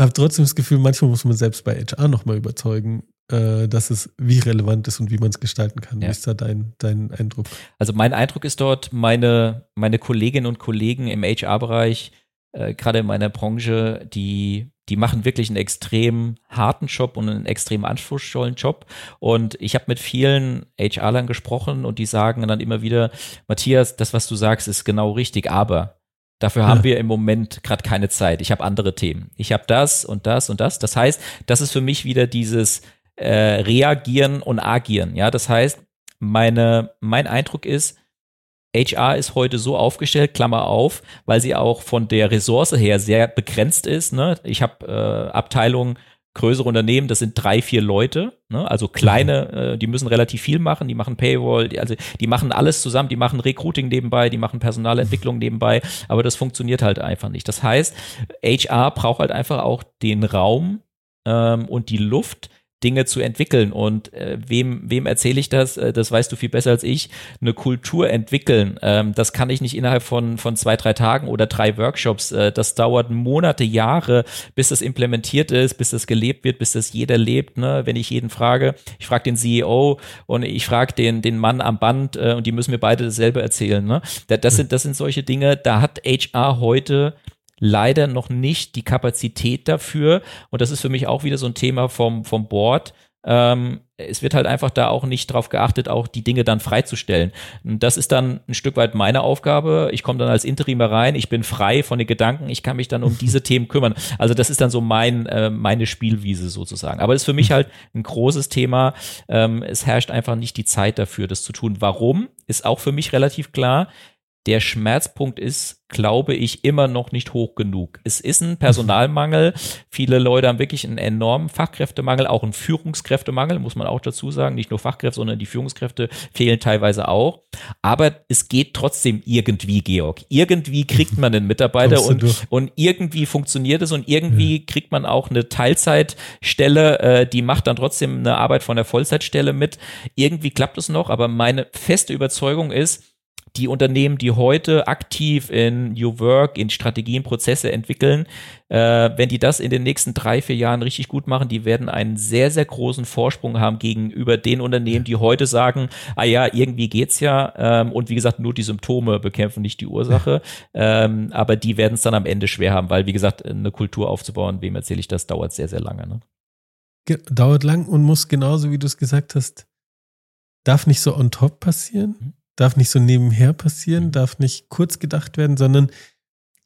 habe trotzdem das Gefühl, manchmal muss man selbst bei HR nochmal überzeugen, äh, dass es wie relevant ist und wie man es gestalten kann. Ja. Wie ist da dein, dein Eindruck? Also mein Eindruck ist dort, meine, meine Kolleginnen und Kollegen im HR-Bereich, äh, gerade in meiner Branche, die, die machen wirklich einen extrem harten Job und einen extrem anspruchsvollen Job. Und ich habe mit vielen HR-Lern gesprochen und die sagen dann immer wieder, Matthias, das, was du sagst, ist genau richtig, aber Dafür haben wir im Moment gerade keine Zeit. Ich habe andere Themen. Ich habe das und das und das. Das heißt, das ist für mich wieder dieses äh, reagieren und agieren. Ja, das heißt, meine, mein Eindruck ist, HR ist heute so aufgestellt, Klammer auf, weil sie auch von der Ressource her sehr begrenzt ist. Ne? Ich habe äh, Abteilungen, größere Unternehmen, das sind drei, vier Leute, ne? also kleine, mhm. äh, die müssen relativ viel machen, die machen Paywall, die, also die machen alles zusammen, die machen Recruiting nebenbei, die machen Personalentwicklung nebenbei, aber das funktioniert halt einfach nicht. Das heißt, HR braucht halt einfach auch den Raum ähm, und die Luft, Dinge zu entwickeln. Und äh, wem, wem erzähle ich das? Äh, das weißt du viel besser als ich. Eine Kultur entwickeln, ähm, das kann ich nicht innerhalb von, von zwei, drei Tagen oder drei Workshops. Äh, das dauert Monate, Jahre, bis das implementiert ist, bis das gelebt wird, bis das jeder lebt. Ne? Wenn ich jeden frage, ich frage den CEO und ich frage den, den Mann am Band äh, und die müssen mir beide dasselbe erzählen. Ne? Das, das, sind, das sind solche Dinge, da hat HR heute leider noch nicht die Kapazität dafür. Und das ist für mich auch wieder so ein Thema vom, vom Board. Ähm, es wird halt einfach da auch nicht drauf geachtet, auch die Dinge dann freizustellen. Und das ist dann ein Stück weit meine Aufgabe. Ich komme dann als Interimer rein, ich bin frei von den Gedanken, ich kann mich dann um diese Themen kümmern. Also das ist dann so mein, äh, meine Spielwiese sozusagen. Aber es ist für mich halt ein großes Thema. Ähm, es herrscht einfach nicht die Zeit dafür, das zu tun. Warum? Ist auch für mich relativ klar der Schmerzpunkt ist, glaube ich, immer noch nicht hoch genug. Es ist ein Personalmangel. Viele Leute haben wirklich einen enormen Fachkräftemangel, auch einen Führungskräftemangel, muss man auch dazu sagen. Nicht nur Fachkräfte, sondern die Führungskräfte fehlen teilweise auch. Aber es geht trotzdem irgendwie, Georg. Irgendwie kriegt man einen Mitarbeiter und, und irgendwie funktioniert es und irgendwie ja. kriegt man auch eine Teilzeitstelle, äh, die macht dann trotzdem eine Arbeit von der Vollzeitstelle mit. Irgendwie klappt es noch, aber meine feste Überzeugung ist, die Unternehmen, die heute aktiv in New Work, in Strategien, Prozesse entwickeln, äh, wenn die das in den nächsten drei, vier Jahren richtig gut machen, die werden einen sehr, sehr großen Vorsprung haben gegenüber den Unternehmen, die heute sagen, ah ja, irgendwie geht's ja ähm, und wie gesagt, nur die Symptome bekämpfen nicht die Ursache, ähm, aber die werden es dann am Ende schwer haben, weil wie gesagt, eine Kultur aufzubauen, wem erzähle ich das, dauert sehr, sehr lange. Ne? Dauert lang und muss genauso, wie du es gesagt hast, darf nicht so on top passieren. Mhm darf nicht so nebenher passieren, darf nicht kurz gedacht werden, sondern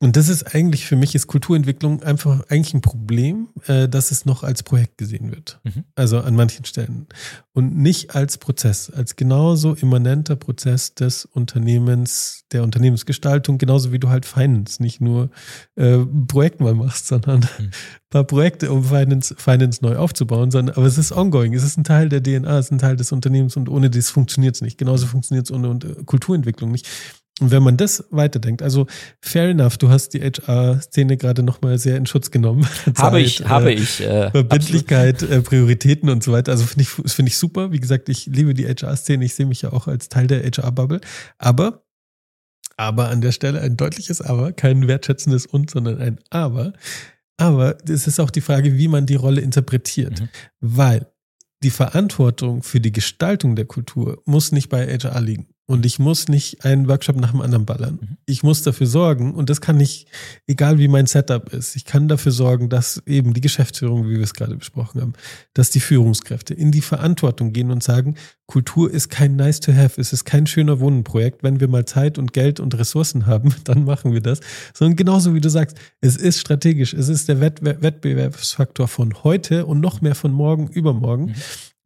und das ist eigentlich für mich ist Kulturentwicklung einfach eigentlich ein Problem, äh, dass es noch als Projekt gesehen wird. Mhm. Also an manchen Stellen. Und nicht als Prozess, als genauso immanenter Prozess des Unternehmens, der Unternehmensgestaltung, genauso wie du halt Finance nicht nur äh, Projekt mal machst, sondern mhm. ein paar Projekte, um Finance, Finance neu aufzubauen, sondern aber es ist ongoing, es ist ein Teil der DNA, es ist ein Teil des Unternehmens und ohne das funktioniert es nicht. Genauso funktioniert es ohne äh, Kulturentwicklung nicht. Und wenn man das weiterdenkt, also fair enough, du hast die HR-Szene gerade nochmal sehr in Schutz genommen. habe ich, äh, habe ich. Äh, Verbindlichkeit, äh, Prioritäten und so weiter. Also finde ich, finde ich super. Wie gesagt, ich liebe die HR-Szene. Ich sehe mich ja auch als Teil der HR-Bubble. Aber, aber an der Stelle ein deutliches Aber, kein wertschätzendes Und, sondern ein Aber. Aber es ist auch die Frage, wie man die Rolle interpretiert. Mhm. Weil die Verantwortung für die Gestaltung der Kultur muss nicht bei HR liegen. Und ich muss nicht einen Workshop nach dem anderen ballern. Mhm. Ich muss dafür sorgen, und das kann ich, egal wie mein Setup ist, ich kann dafür sorgen, dass eben die Geschäftsführung, wie wir es gerade besprochen haben, dass die Führungskräfte in die Verantwortung gehen und sagen, Kultur ist kein nice to have, es ist kein schöner Wohnenprojekt. Wenn wir mal Zeit und Geld und Ressourcen haben, dann machen wir das. Sondern genauso wie du sagst, es ist strategisch, es ist der Wettbewerbsfaktor von heute und noch mehr von morgen, übermorgen. Mhm.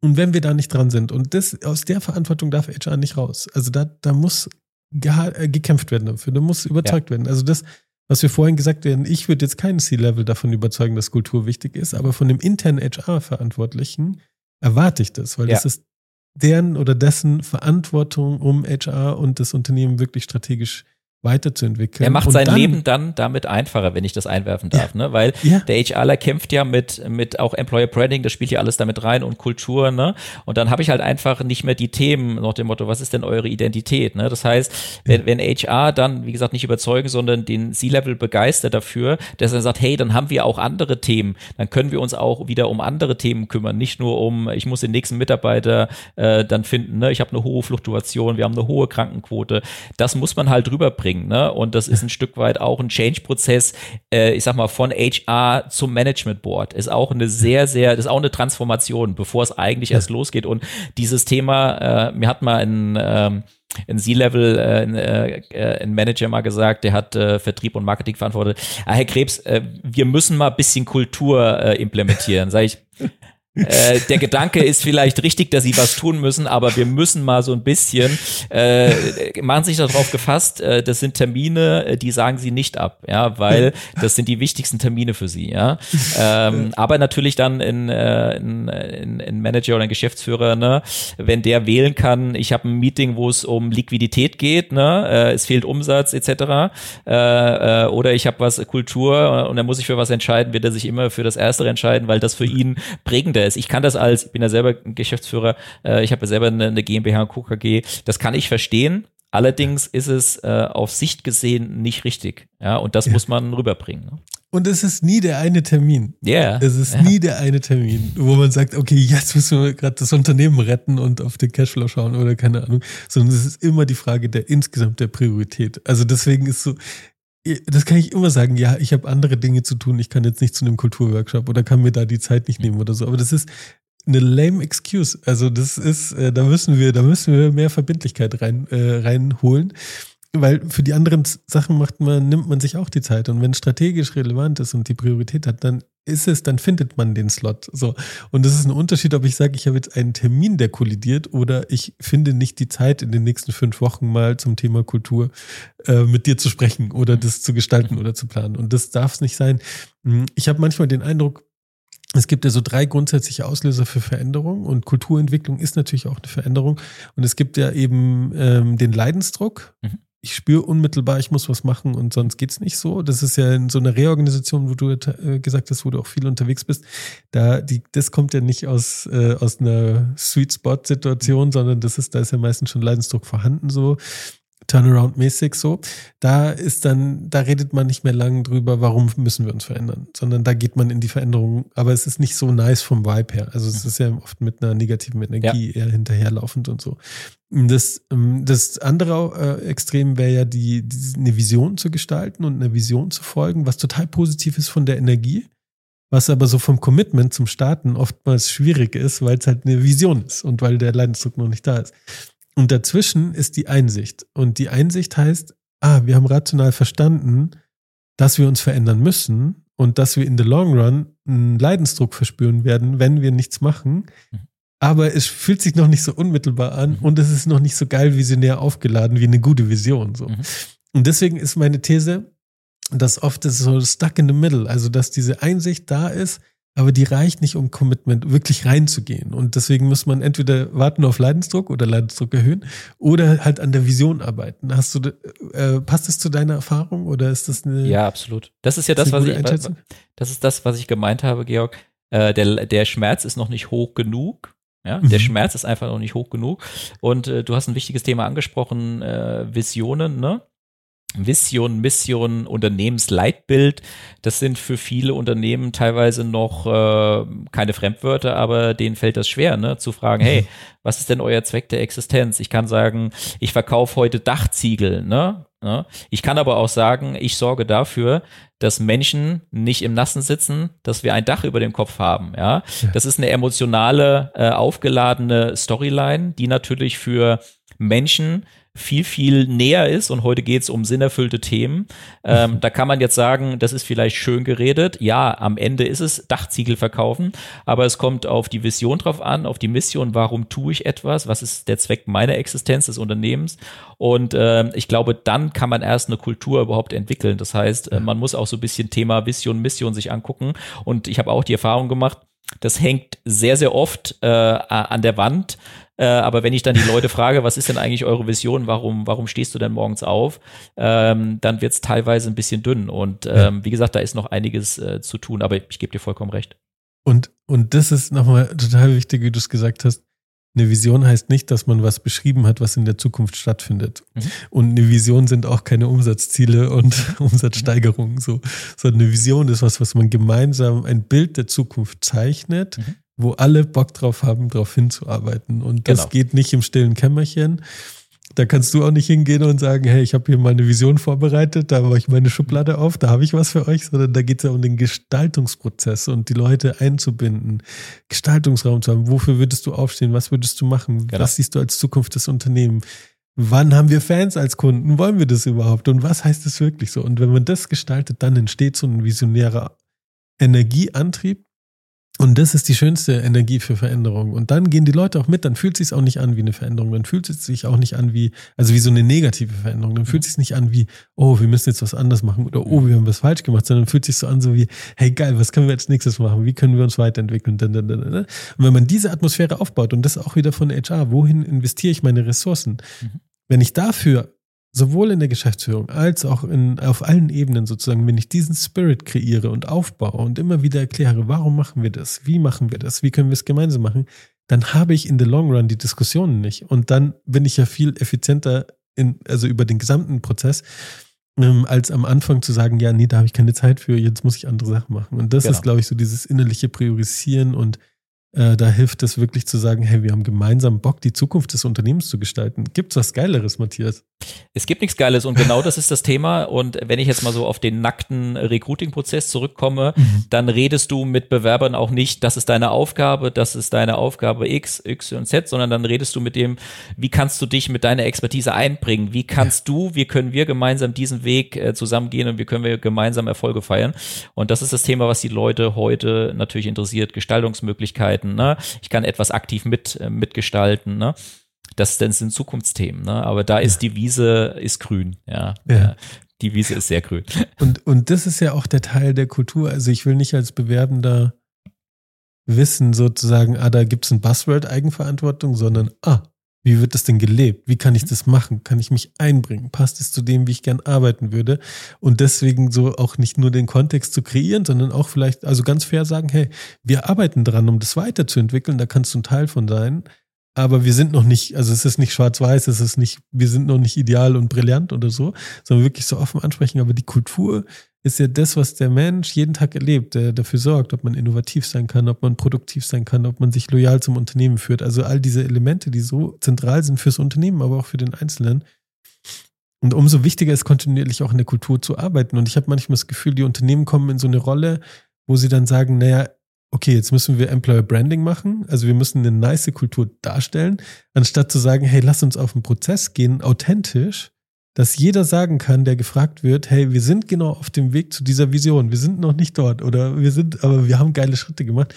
Und wenn wir da nicht dran sind, und das, aus der Verantwortung darf HR nicht raus. Also da, da muss äh, gekämpft werden dafür, da muss überzeugt ja. werden. Also das, was wir vorhin gesagt haben, ich würde jetzt keinen C-Level davon überzeugen, dass Kultur wichtig ist, aber von dem internen HR-Verantwortlichen erwarte ich das, weil ja. das ist deren oder dessen Verantwortung, um HR und das Unternehmen wirklich strategisch weiterzuentwickeln. Er macht sein dann, Leben dann damit einfacher, wenn ich das einwerfen darf, ja, ne? Weil ja. der HRler kämpft ja mit, mit auch Employer Branding, das spielt ja alles damit rein und Kultur, ne? Und dann habe ich halt einfach nicht mehr die Themen nach dem Motto, was ist denn eure Identität, ne? Das heißt, wenn, wenn HR dann, wie gesagt, nicht überzeugen, sondern den C-Level begeistert dafür, dass er sagt, hey, dann haben wir auch andere Themen, dann können wir uns auch wieder um andere Themen kümmern, nicht nur um, ich muss den nächsten Mitarbeiter äh, dann finden, ne? Ich habe eine hohe Fluktuation, wir haben eine hohe Krankenquote. Das muss man halt rüberbringen bringen. Ne? Und das ist ein Stück weit auch ein Change-Prozess, äh, ich sag mal, von HR zum Management Board. Ist auch eine sehr, sehr, das ist auch eine Transformation, bevor es eigentlich erst losgeht. Und dieses Thema, äh, mir hat mal ein ähm, ein C-Level, äh, ein, äh, ein Manager mal gesagt, der hat äh, Vertrieb und Marketing verantwortet. Ah, Herr Krebs, äh, wir müssen mal ein bisschen Kultur äh, implementieren. Sag ich, äh, der Gedanke ist vielleicht richtig, dass sie was tun müssen, aber wir müssen mal so ein bisschen äh, machen sich darauf gefasst. Äh, das sind Termine, äh, die sagen sie nicht ab, ja, weil das sind die wichtigsten Termine für sie, ja. Ähm, aber natürlich dann in, äh, in, in, in Manager oder ein Geschäftsführer, ne, wenn der wählen kann, ich habe ein Meeting, wo es um Liquidität geht, ne, äh, es fehlt Umsatz etc. Äh, äh, oder ich habe was Kultur und dann muss ich für was entscheiden, wird er sich immer für das Erstere entscheiden, weil das für ihn prägender ist. Ich kann das als, ich bin ja selber Geschäftsführer, äh, ich habe ja selber eine, eine GmbH und KKG, das kann ich verstehen. Allerdings ist es äh, auf Sicht gesehen nicht richtig. Ja, und das ja. muss man rüberbringen. Ne? Und es ist nie der eine Termin. Ja. Yeah. Es ist ja. nie der eine Termin, wo man sagt, okay, jetzt müssen wir gerade das Unternehmen retten und auf den Cashflow schauen oder keine Ahnung. Sondern es ist immer die Frage der insgesamt der Priorität. Also deswegen ist so, das kann ich immer sagen, ja, ich habe andere Dinge zu tun, ich kann jetzt nicht zu einem Kulturworkshop oder kann mir da die Zeit nicht nehmen oder so. Aber das ist eine lame Excuse. Also das ist, äh, da müssen wir, da müssen wir mehr Verbindlichkeit rein, äh, reinholen. Weil für die anderen Sachen macht man, nimmt man sich auch die Zeit. Und wenn strategisch relevant ist und die Priorität hat, dann ist es, dann findet man den Slot. So. Und das ist ein Unterschied, ob ich sage, ich habe jetzt einen Termin, der kollidiert, oder ich finde nicht die Zeit in den nächsten fünf Wochen mal zum Thema Kultur äh, mit dir zu sprechen oder das zu gestalten oder zu planen. Und das darf es nicht sein. Hm, ich habe manchmal den Eindruck, es gibt ja so drei grundsätzliche Auslöser für Veränderung und Kulturentwicklung ist natürlich auch eine Veränderung. Und es gibt ja eben ähm, den Leidensdruck. Mhm ich spüre unmittelbar, ich muss was machen und sonst geht's nicht so. Das ist ja in so einer Reorganisation, wo du äh, gesagt hast, wo du auch viel unterwegs bist. Da die, das kommt ja nicht aus äh, aus einer Sweet Spot Situation, sondern das ist da ist ja meistens schon Leidensdruck vorhanden so. Turnaround-mäßig so. Da ist dann, da redet man nicht mehr lang drüber, warum müssen wir uns verändern, sondern da geht man in die Veränderung. Aber es ist nicht so nice vom Vibe her. Also es mhm. ist ja oft mit einer negativen Energie ja. eher hinterherlaufend und so. Das, ähm, das andere äh, Extrem wäre ja die, die, eine Vision zu gestalten und eine Vision zu folgen, was total positiv ist von der Energie, was aber so vom Commitment zum Starten oftmals schwierig ist, weil es halt eine Vision ist und weil der Leidensdruck noch nicht da ist. Und dazwischen ist die Einsicht. Und die Einsicht heißt, ah, wir haben rational verstanden, dass wir uns verändern müssen und dass wir in the long run einen Leidensdruck verspüren werden, wenn wir nichts machen. Aber es fühlt sich noch nicht so unmittelbar an mhm. und es ist noch nicht so geil visionär aufgeladen wie eine gute Vision. So. Mhm. Und deswegen ist meine These, dass oft ist so stuck in the middle, also dass diese Einsicht da ist, aber die reicht nicht, um Commitment wirklich reinzugehen. Und deswegen muss man entweder warten auf Leidensdruck oder Leidensdruck erhöhen oder halt an der Vision arbeiten. Hast du, äh, passt es zu deiner Erfahrung oder ist das eine? Ja, absolut. Das ist ja das, was ich, das ist das, was ich gemeint habe, Georg. Äh, der, der Schmerz ist noch nicht hoch genug, ja, der mhm. Schmerz ist einfach noch nicht hoch genug. Und äh, du hast ein wichtiges Thema angesprochen, äh, Visionen, ne? Vision, Mission, Unternehmensleitbild, das sind für viele Unternehmen teilweise noch äh, keine Fremdwörter, aber denen fällt das schwer, ne? zu fragen, hey, was ist denn euer Zweck der Existenz? Ich kann sagen, ich verkaufe heute Dachziegel, ne? Ne? Ich kann aber auch sagen, ich sorge dafür, dass Menschen nicht im Nassen sitzen, dass wir ein Dach über dem Kopf haben. Ja, das ist eine emotionale, äh, aufgeladene Storyline, die natürlich für Menschen viel, viel näher ist und heute geht es um sinnerfüllte Themen. Ähm, da kann man jetzt sagen, das ist vielleicht schön geredet. Ja, am Ende ist es Dachziegel verkaufen, aber es kommt auf die Vision drauf an, auf die Mission, warum tue ich etwas, was ist der Zweck meiner Existenz des Unternehmens und äh, ich glaube, dann kann man erst eine Kultur überhaupt entwickeln. Das heißt, äh, man muss auch so ein bisschen Thema Vision, Mission sich angucken und ich habe auch die Erfahrung gemacht, das hängt sehr, sehr oft äh, an der Wand. Äh, aber wenn ich dann die Leute frage, was ist denn eigentlich eure Vision, warum, warum stehst du denn morgens auf, ähm, dann wird es teilweise ein bisschen dünn. Und ähm, wie gesagt, da ist noch einiges äh, zu tun, aber ich gebe dir vollkommen recht. Und, und das ist nochmal total wichtig, wie du es gesagt hast. Eine Vision heißt nicht, dass man was beschrieben hat, was in der Zukunft stattfindet. Mhm. Und eine Vision sind auch keine Umsatzziele und Umsatzsteigerungen, so. Sondern eine Vision ist was, was man gemeinsam ein Bild der Zukunft zeichnet, mhm. Wo alle Bock drauf haben, darauf hinzuarbeiten. Und das genau. geht nicht im stillen Kämmerchen, da kannst du auch nicht hingehen und sagen, hey, ich habe hier meine Vision vorbereitet, da mache ich meine Schublade auf, da habe ich was für euch, sondern da geht es ja um den Gestaltungsprozess und die Leute einzubinden, Gestaltungsraum zu haben. Wofür würdest du aufstehen? Was würdest du machen? Genau. Was siehst du als Zukunft des Unternehmens? Wann haben wir Fans als Kunden? Wollen wir das überhaupt? Und was heißt das wirklich so? Und wenn man das gestaltet, dann entsteht so ein visionärer Energieantrieb, und das ist die schönste Energie für Veränderung. Und dann gehen die Leute auch mit, dann fühlt es sich auch nicht an wie eine Veränderung. Dann fühlt es sich auch nicht an wie, also wie so eine negative Veränderung. Dann fühlt es sich nicht an wie, oh, wir müssen jetzt was anderes machen oder oh, wir haben was falsch gemacht, sondern fühlt sich so an, so wie, hey geil, was können wir als nächstes machen? Wie können wir uns weiterentwickeln? Und wenn man diese Atmosphäre aufbaut, und das auch wieder von HR, wohin investiere ich meine Ressourcen? Mhm. Wenn ich dafür sowohl in der Geschäftsführung als auch in, auf allen Ebenen sozusagen, wenn ich diesen Spirit kreiere und aufbaue und immer wieder erkläre, warum machen wir das, wie machen wir das, wie können wir es gemeinsam machen, dann habe ich in the long run die Diskussionen nicht. Und dann bin ich ja viel effizienter in, also über den gesamten Prozess, ähm, als am Anfang zu sagen, ja, nee, da habe ich keine Zeit für, jetzt muss ich andere Sachen machen. Und das genau. ist, glaube ich, so dieses innerliche Priorisieren und Äh, da hilft es wirklich zu sagen, hey, wir haben gemeinsam Bock, die Zukunft des Unternehmens zu gestalten. Gibt es was Geileres, Matthias? Es gibt nichts Geiles und genau das ist das Thema. Und wenn ich jetzt mal so auf den nackten Recruiting-Prozess zurückkomme, mhm. dann redest du mit Bewerbern auch nicht, das ist deine Aufgabe, das ist deine Aufgabe X, Y und Z, sondern dann redest du mit dem, wie kannst du dich mit deiner Expertise einbringen? Wie kannst ja. du, wie können wir gemeinsam diesen Weg äh, zusammengehen und wie können wir gemeinsam Erfolge feiern? Und das ist das Thema, was die Leute heute natürlich interessiert. Gestaltungsmöglichkeiten. Ne? Ich kann etwas aktiv mit, äh, mitgestalten. Ne? Das, das sind Zukunftsthemen. Ne? Aber da ist ja. die Wiese ist grün. Ja. ja. Die Wiese ist sehr grün. Und, und das ist ja auch der Teil der Kultur. Also ich will nicht als Bewerbender wissen sozusagen, ah, da gibt es ein Buzzword Eigenverantwortung, sondern ah, wie wird das denn gelebt? Wie kann ich das machen? Kann ich mich einbringen? Passt es zu dem, wie ich gern arbeiten würde? Und deswegen so auch nicht nur den Kontext zu kreieren, sondern auch vielleicht, also ganz fair sagen, hey, wir arbeiten dran, um das weiterzuentwickeln, da kannst du ein Teil von sein. Aber wir sind noch nicht, also es ist nicht schwarz-weiß, es ist nicht, wir sind noch nicht ideal und brillant oder so, sondern wirklich so offen ansprechen. Aber die Kultur ist ja das, was der Mensch jeden Tag erlebt, der dafür sorgt, ob man innovativ sein kann, ob man produktiv sein kann, ob man sich loyal zum Unternehmen führt. Also all diese Elemente, die so zentral sind fürs Unternehmen, aber auch für den Einzelnen. Und umso wichtiger ist kontinuierlich auch in der Kultur zu arbeiten. Und ich habe manchmal das Gefühl, die Unternehmen kommen in so eine Rolle, wo sie dann sagen, naja, okay, jetzt müssen wir Employer Branding machen. Also wir müssen eine nice Kultur darstellen, anstatt zu sagen, hey, lass uns auf einen Prozess gehen, authentisch dass jeder sagen kann, der gefragt wird, hey, wir sind genau auf dem Weg zu dieser Vision, wir sind noch nicht dort oder wir sind, aber wir haben geile Schritte gemacht.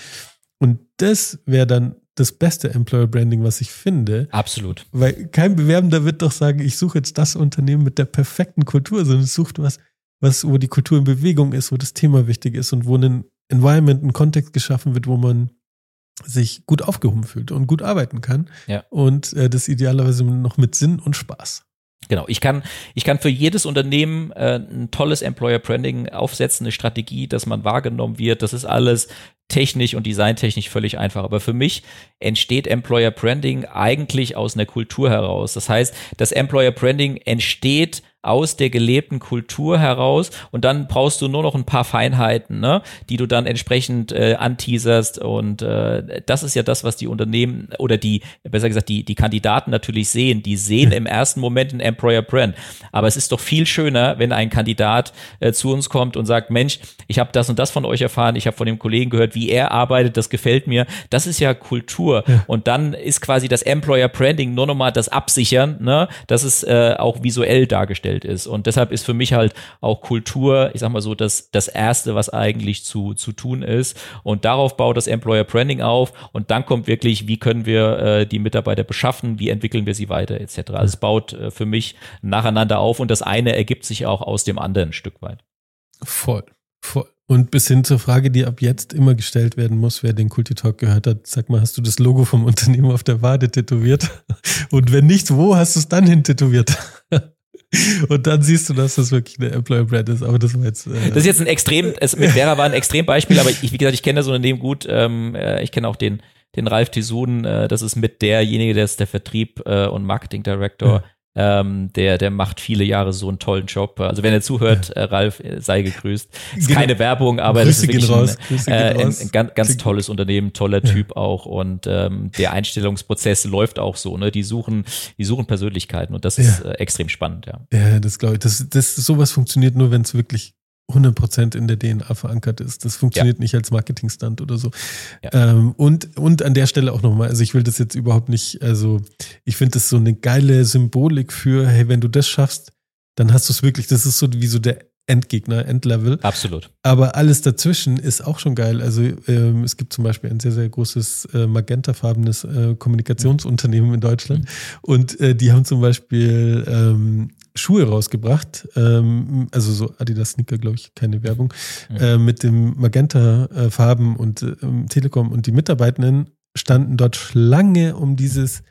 Und das wäre dann das beste Employer Branding, was ich finde. Absolut. Weil kein Bewerbender wird doch sagen, ich suche jetzt das Unternehmen mit der perfekten Kultur, sondern es sucht was, was, wo die Kultur in Bewegung ist, wo das Thema wichtig ist und wo ein Environment, ein Kontext geschaffen wird, wo man sich gut aufgehoben fühlt und gut arbeiten kann. Ja. Und äh, das idealerweise noch mit Sinn und Spaß. Genau, ich kann, ich kann für jedes Unternehmen äh, ein tolles Employer Branding aufsetzen, eine Strategie, dass man wahrgenommen wird. Das ist alles technisch und designtechnisch völlig einfach. Aber für mich entsteht Employer Branding eigentlich aus einer Kultur heraus. Das heißt, das Employer Branding entsteht aus der gelebten Kultur heraus und dann brauchst du nur noch ein paar Feinheiten, ne, die du dann entsprechend äh, anteaserst und äh, das ist ja das, was die Unternehmen oder die, besser gesagt, die, die Kandidaten natürlich sehen. Die sehen im ersten Moment ein Employer Brand, aber es ist doch viel schöner, wenn ein Kandidat äh, zu uns kommt und sagt, Mensch, ich habe das und das von euch erfahren, ich habe von dem Kollegen gehört, wie er arbeitet, das gefällt mir. Das ist ja Kultur ja. und dann ist quasi das Employer Branding nur nochmal das Absichern, ne, dass es äh, auch visuell dargestellt Umfeld ist. Und deshalb ist für mich halt auch Kultur, ich sag mal so, das, das Erste, was eigentlich zu, zu tun ist. Und darauf baut das Employer Branding auf. Und dann kommt wirklich, wie können wir äh, die Mitarbeiter beschaffen, wie entwickeln wir sie weiter, etc. Also es baut äh, für mich nacheinander auf und das eine ergibt sich auch aus dem anderen ein Stück weit. Voll, voll. Und bis hin zur Frage, die ab jetzt immer gestellt werden muss, wer den Kulti Talk gehört hat, sag mal, hast du das Logo vom Unternehmen auf der Wade tätowiert? Und wenn nicht, wo hast du es dann hin tätowiert? Und dann siehst du, dass das wirklich eine Employer Brand ist. Aber das war jetzt. Äh das ist jetzt ein extrem, es, mit Vera war ein Extrembeispiel, aber ich, wie gesagt, ich kenne das Unternehmen gut. Ähm, äh, ich kenne auch den, den Ralf Tisun, äh, das ist mit derjenige, der ist der Vertrieb äh, und Marketing Director. Ja ähm, der, der macht viele Jahre so einen tollen Job. Also wenn er zuhört, äh, Ralf, äh, sei gegrüßt. Ist genau. keine Werbung, aber Grüße das ist wirklich ein, äh, ein, ein, ganz, ganz tolles Unternehmen, toller ja. Typ auch. Und ähm, der Einstellungsprozess läuft auch so. Ne? Die suchen, die suchen Persönlichkeiten und das ist äh, extrem spannend. Ja, ja das glaube ich. Das, das sowas funktioniert nur, wenn es wirklich 100% in der DNA verankert ist. Das funktioniert ja. nicht als Marketingstand oder so. Ja. Ähm, und, und an der Stelle auch nochmal, also ich will das jetzt überhaupt nicht, also ich finde das so eine geile Symbolik für, hey, wenn du das schaffst, dann hast du es wirklich, das ist so wie so der Endgegner, Endlevel. Absolut. Aber alles dazwischen ist auch schon geil. Also ähm, es gibt zum Beispiel ein sehr, sehr großes äh, magentafarbenes äh, Kommunikationsunternehmen in Deutschland. Mhm. Und äh, die haben zum Beispiel ähm, Schuhe rausgebracht, ähm, also so Adidas Sneaker, glaube ich, keine Werbung, mhm. äh, mit dem Magenta-Farben und äh, Telekom und die Mitarbeitenden standen dort Schlange, um dieses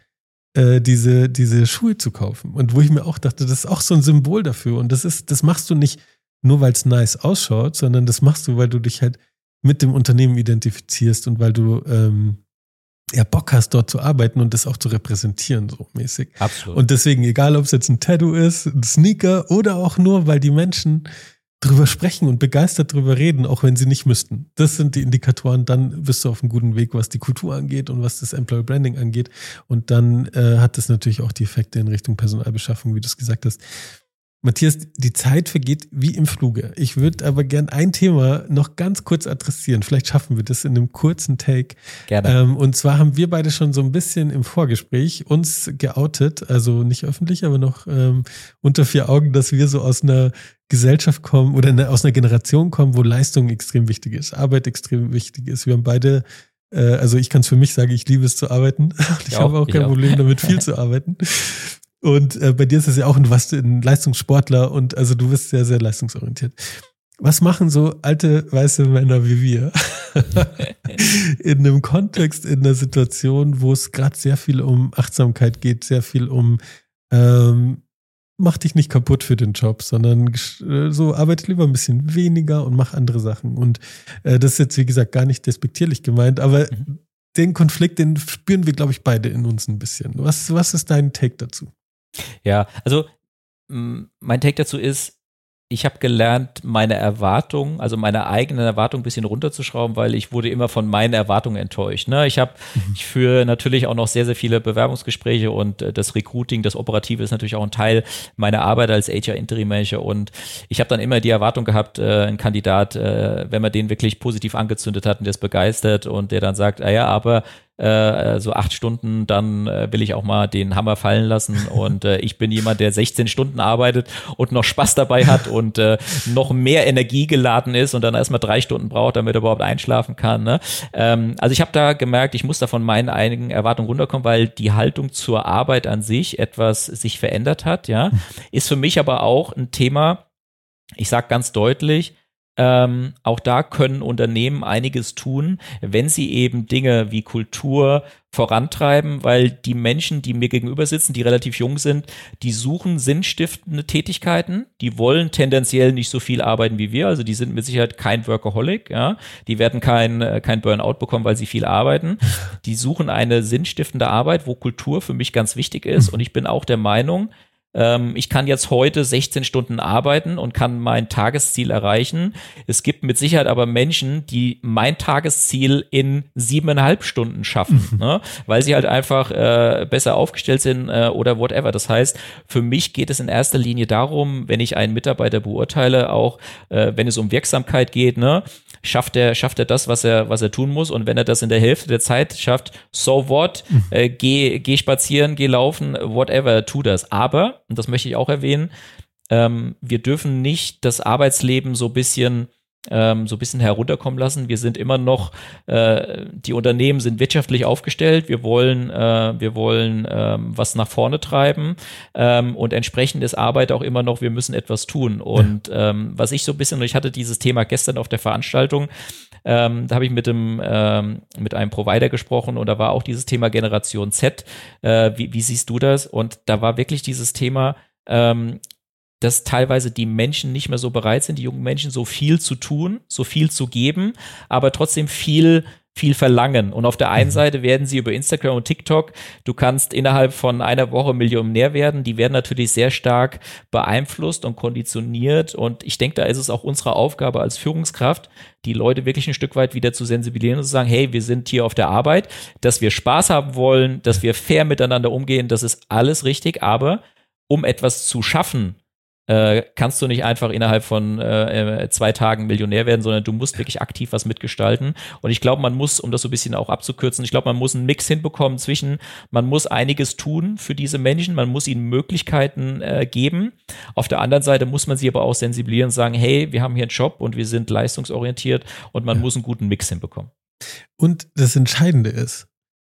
äh, diese, diese Schuhe zu kaufen. Und wo ich mir auch dachte, das ist auch so ein Symbol dafür. Und das ist, das machst du nicht nur, weil es nice ausschaut, sondern das machst du, weil du dich halt mit dem Unternehmen identifizierst und weil du ähm, ja Bock hast, dort zu arbeiten und das auch zu repräsentieren, so mäßig. Absolut. Und deswegen, egal ob es jetzt ein Tattoo ist, ein Sneaker oder auch nur, weil die Menschen drüber sprechen und begeistert drüber reden, auch wenn sie nicht müssten. Das sind die Indikatoren, dann bist du auf einem guten Weg, was die Kultur angeht und was das Employer Branding angeht. Und dann äh, hat das natürlich auch die Effekte in Richtung Personalbeschaffung, wie du es gesagt hast. Matthias, die Zeit vergeht wie im Fluge. Ich würde aber gern ein Thema noch ganz kurz adressieren. Vielleicht schaffen wir das in einem kurzen Take. Gerne. Ähm, und zwar haben wir beide schon so ein bisschen im Vorgespräch uns geoutet, also nicht öffentlich, aber noch ähm, unter vier Augen, dass wir so aus einer Gesellschaft kommen oder eine, aus einer Generation kommen, wo Leistung extrem wichtig ist, Arbeit extrem wichtig ist. Wir haben beide äh, also ich kann es für mich sagen, ich liebe es zu arbeiten. Ich, ich habe auch kein Problem damit, viel zu arbeiten. Und äh, bei dir ist es ja auch, du warst ein Leistungssportler und also du bist sehr, sehr leistungsorientiert. Was machen so alte weiße Männer wie wir in einem Kontext, in einer Situation, wo es gerade sehr viel um Achtsamkeit geht, sehr viel um ähm, mach dich nicht kaputt für den Job, sondern äh, so arbeite lieber ein bisschen weniger und mach andere Sachen. Und äh, das ist jetzt, wie gesagt, gar nicht despektierlich gemeint, aber mhm. den Konflikt, den spüren wir, glaube ich, beide in uns ein bisschen. Was, was ist dein Take dazu? Ja, also mein Take dazu ist, ich habe gelernt, meine Erwartungen, also meine eigenen Erwartungen ein bisschen runterzuschrauben, weil ich wurde immer von meinen Erwartungen enttäuscht. Ne? Ich habe, mhm. ich führe natürlich auch noch sehr, sehr viele Bewerbungsgespräche und äh, das Recruiting, das Operative ist natürlich auch ein Teil meiner Arbeit als HR Interim Manager und ich habe dann immer die Erwartung gehabt, äh, ein Kandidat, äh, wenn man den wirklich positiv angezündet hat und der ist begeistert und der dann sagt, ah ja, aber äh, so acht Stunden, dann äh, will ich auch mal den Hammer fallen lassen. Und äh, ich bin jemand, der 16 Stunden arbeitet und noch Spaß dabei hat und äh, noch mehr Energie geladen ist und dann erstmal drei Stunden braucht, damit er überhaupt einschlafen kann. Ne? Ähm, also ich habe da gemerkt, ich muss da von meinen einigen Erwartungen runterkommen, weil die Haltung zur Arbeit an sich etwas sich verändert hat. Ja, ist für mich aber auch ein Thema. Ich sage ganz deutlich, ähm, auch da können Unternehmen einiges tun, wenn sie eben Dinge wie Kultur vorantreiben, weil die Menschen, die mir gegenüber sitzen, die relativ jung sind, die suchen sinnstiftende Tätigkeiten, die wollen tendenziell nicht so viel arbeiten wie wir, also die sind mit Sicherheit kein Workaholic, ja, die werden kein, äh, kein Burnout bekommen, weil sie viel arbeiten, die suchen eine sinnstiftende Arbeit, wo Kultur für mich ganz wichtig ist. Und ich bin auch der Meinung, ich kann jetzt heute 16 Stunden arbeiten und kann mein Tagesziel erreichen. Es gibt mit Sicherheit aber Menschen, die mein Tagesziel in siebeneinhalb Stunden schaffen, ne? weil sie halt einfach äh, besser aufgestellt sind äh, oder whatever. Das heißt, für mich geht es in erster Linie darum, wenn ich einen Mitarbeiter beurteile, auch äh, wenn es um Wirksamkeit geht, ne, schafft er, schafft er das, was er, was er tun muss. Und wenn er das in der Hälfte der Zeit schafft, so what, mhm. äh, geh, geh spazieren, geh laufen, whatever, tu das. Aber, und das möchte ich auch erwähnen, ähm, wir dürfen nicht das Arbeitsleben so bisschen ähm, so ein bisschen herunterkommen lassen. Wir sind immer noch, äh, die Unternehmen sind wirtschaftlich aufgestellt. Wir wollen, äh, wir wollen ähm, was nach vorne treiben ähm, und entsprechend ist Arbeit auch immer noch, wir müssen etwas tun. Und ähm, was ich so ein bisschen, und ich hatte dieses Thema gestern auf der Veranstaltung, ähm, da habe ich mit dem ähm, mit einem Provider gesprochen und da war auch dieses Thema Generation Z. Äh, wie, wie siehst du das? Und da war wirklich dieses Thema, ähm, dass teilweise die Menschen nicht mehr so bereit sind, die jungen Menschen so viel zu tun, so viel zu geben, aber trotzdem viel viel verlangen. Und auf der einen mhm. Seite werden sie über Instagram und TikTok, du kannst innerhalb von einer Woche Millionär werden, die werden natürlich sehr stark beeinflusst und konditioniert. Und ich denke, da ist es auch unsere Aufgabe als Führungskraft, die Leute wirklich ein Stück weit wieder zu sensibilisieren und zu sagen, hey, wir sind hier auf der Arbeit, dass wir Spaß haben wollen, dass wir fair miteinander umgehen, das ist alles richtig, aber um etwas zu schaffen, äh, kannst du nicht einfach innerhalb von äh, äh, zwei Tagen Millionär werden, sondern du musst wirklich aktiv was mitgestalten. Und ich glaube, man muss, um das so ein bisschen auch abzukürzen, ich glaube, man muss einen Mix hinbekommen zwischen, man muss einiges tun für diese Menschen, man muss ihnen Möglichkeiten äh, geben. Auf der anderen Seite muss man sie aber auch sensibilisieren und sagen, hey, wir haben hier einen Job und wir sind leistungsorientiert und man ja. muss einen guten Mix hinbekommen. Und das Entscheidende ist,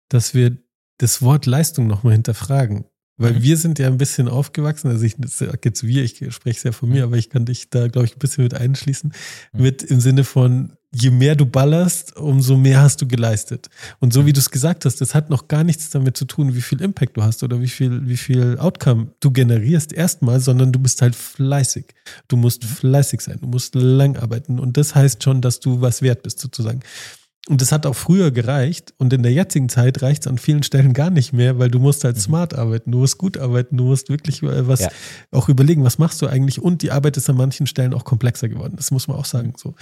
dass wir das Wort Leistung nochmal hinterfragen. Weil wir sind ja ein bisschen aufgewachsen, also ich sage jetzt wir, ich spreche sehr von mir, aber ich kann dich da, glaube ich, ein bisschen mit einschließen, mit im Sinne von, je mehr du ballerst, umso mehr hast du geleistet. Und so wie du es gesagt hast, das hat noch gar nichts damit zu tun, wie viel Impact du hast oder wie viel, wie viel Outcome du generierst erstmal, sondern du bist halt fleißig. Du musst fleißig sein, du musst lang arbeiten und das heißt schon, dass du was wert bist sozusagen. Und das hat auch früher gereicht und in der jetzigen Zeit reicht es an vielen Stellen gar nicht mehr, weil du musst halt mhm. smart arbeiten, du musst gut arbeiten, du musst wirklich äh, was ja. auch überlegen, was machst du eigentlich und die Arbeit ist an manchen Stellen auch komplexer geworden. Das muss man auch sagen so.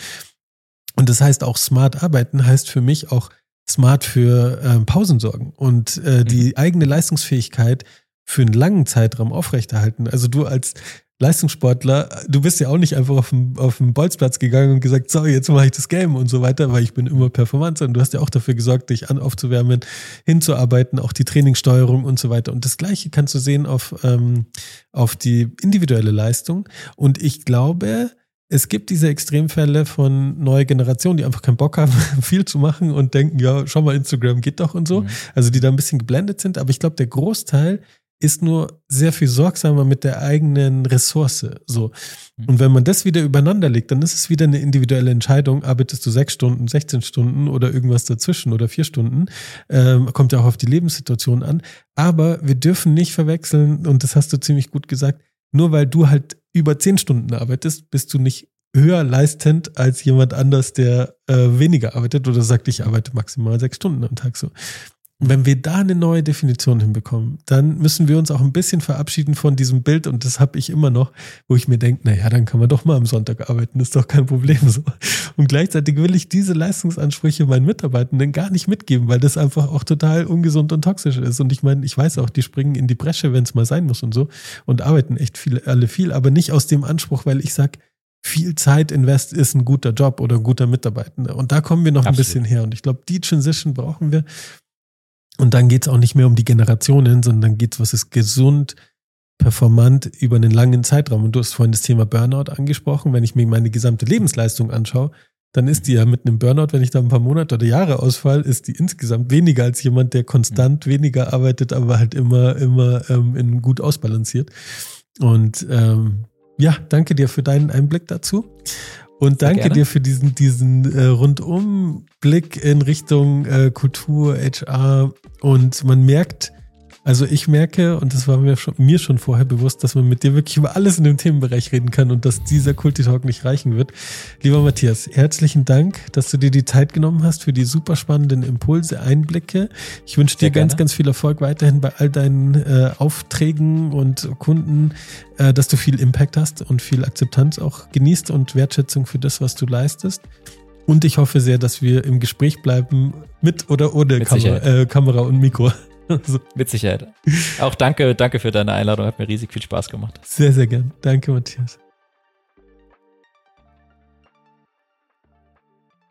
Und das heißt auch smart arbeiten heißt für mich auch smart für äh, Pausen sorgen und äh, die mhm. eigene Leistungsfähigkeit für einen langen Zeitraum aufrechterhalten. Also du als Leistungssportler, du bist ja auch nicht einfach auf den, auf den Bolzplatz gegangen und gesagt, so, jetzt mache ich das Game und so weiter, weil ich bin immer performant, sondern du hast ja auch dafür gesorgt, dich an, aufzuwärmen, hinzuarbeiten, auch die Trainingssteuerung und so weiter. Und das Gleiche kannst du sehen auf, ähm, auf die individuelle Leistung. Und ich glaube, es gibt diese Extremfälle von neuer Generation, die einfach keinen Bock haben, viel zu machen und denken, ja, schau mal, Instagram geht doch und so. Mhm. Also die da ein bisschen geblendet sind. Aber ich glaube, der Großteil ist nur sehr viel sorgsamer mit der eigenen Ressource. So. Mhm. Und wenn man das wieder übereinander legt, dann ist es wieder eine individuelle Entscheidung. Arbeitest du sechs Stunden, 16 Stunden oder irgendwas dazwischen oder vier Stunden? Ähm, kommt ja auch auf die Lebenssituation an. Aber wir dürfen nicht verwechseln, und das hast du ziemlich gut gesagt, nur weil du halt über zehn Stunden arbeitest, bist du nicht höher leistend als jemand anders, der äh, weniger arbeitet oder sagt, ich arbeite maximal sechs Stunden am Tag so. Wenn wir da eine neue Definition hinbekommen, dann müssen wir uns auch ein bisschen verabschieden von diesem Bild und das habe ich immer noch, wo ich mir denke, naja, dann kann man doch mal am Sonntag arbeiten, ist doch kein Problem so. Und gleichzeitig will ich diese Leistungsansprüche meinen Mitarbeitenden gar nicht mitgeben, weil das einfach auch total ungesund und toxisch ist. Und ich meine, ich weiß auch, die springen in die Bresche, wenn es mal sein muss und so und arbeiten echt viele, alle viel, aber nicht aus dem Anspruch, weil ich sag, viel Zeit invest ist ein guter Job oder ein guter Mitarbeitender. Und da kommen wir noch Absolut. ein bisschen her. Und ich glaube, die Transition brauchen wir. Und dann geht es auch nicht mehr um die Generationen, sondern geht es, was ist gesund, performant über einen langen Zeitraum. Und du hast vorhin das Thema Burnout angesprochen. Wenn ich mir meine gesamte Lebensleistung anschaue, dann ist die ja mit einem Burnout, wenn ich da ein paar Monate oder Jahre ausfall, ist die insgesamt weniger als jemand, der konstant weniger arbeitet, aber halt immer, immer ähm, in gut ausbalanciert. Und ähm, ja, danke dir für deinen Einblick dazu. Und danke dir für diesen, diesen äh, Rundumblick in Richtung äh, Kultur, HR. Und man merkt, also ich merke, und das war mir schon, mir schon vorher bewusst, dass man mit dir wirklich über alles in dem Themenbereich reden kann und dass dieser Kulti-Talk nicht reichen wird. Lieber Matthias, herzlichen Dank, dass du dir die Zeit genommen hast für die super spannenden Impulse, Einblicke. Ich wünsche dir ganz, ganz viel Erfolg weiterhin bei all deinen äh, Aufträgen und Kunden, äh, dass du viel Impact hast und viel Akzeptanz auch genießt und Wertschätzung für das, was du leistest. Und ich hoffe sehr, dass wir im Gespräch bleiben, mit oder ohne Kam äh, Kamera und Mikro. so. Mit Sicherheit. Auch danke, danke für deine Einladung. Hat mir riesig viel Spaß gemacht. Sehr, sehr gern. Danke, Matthias.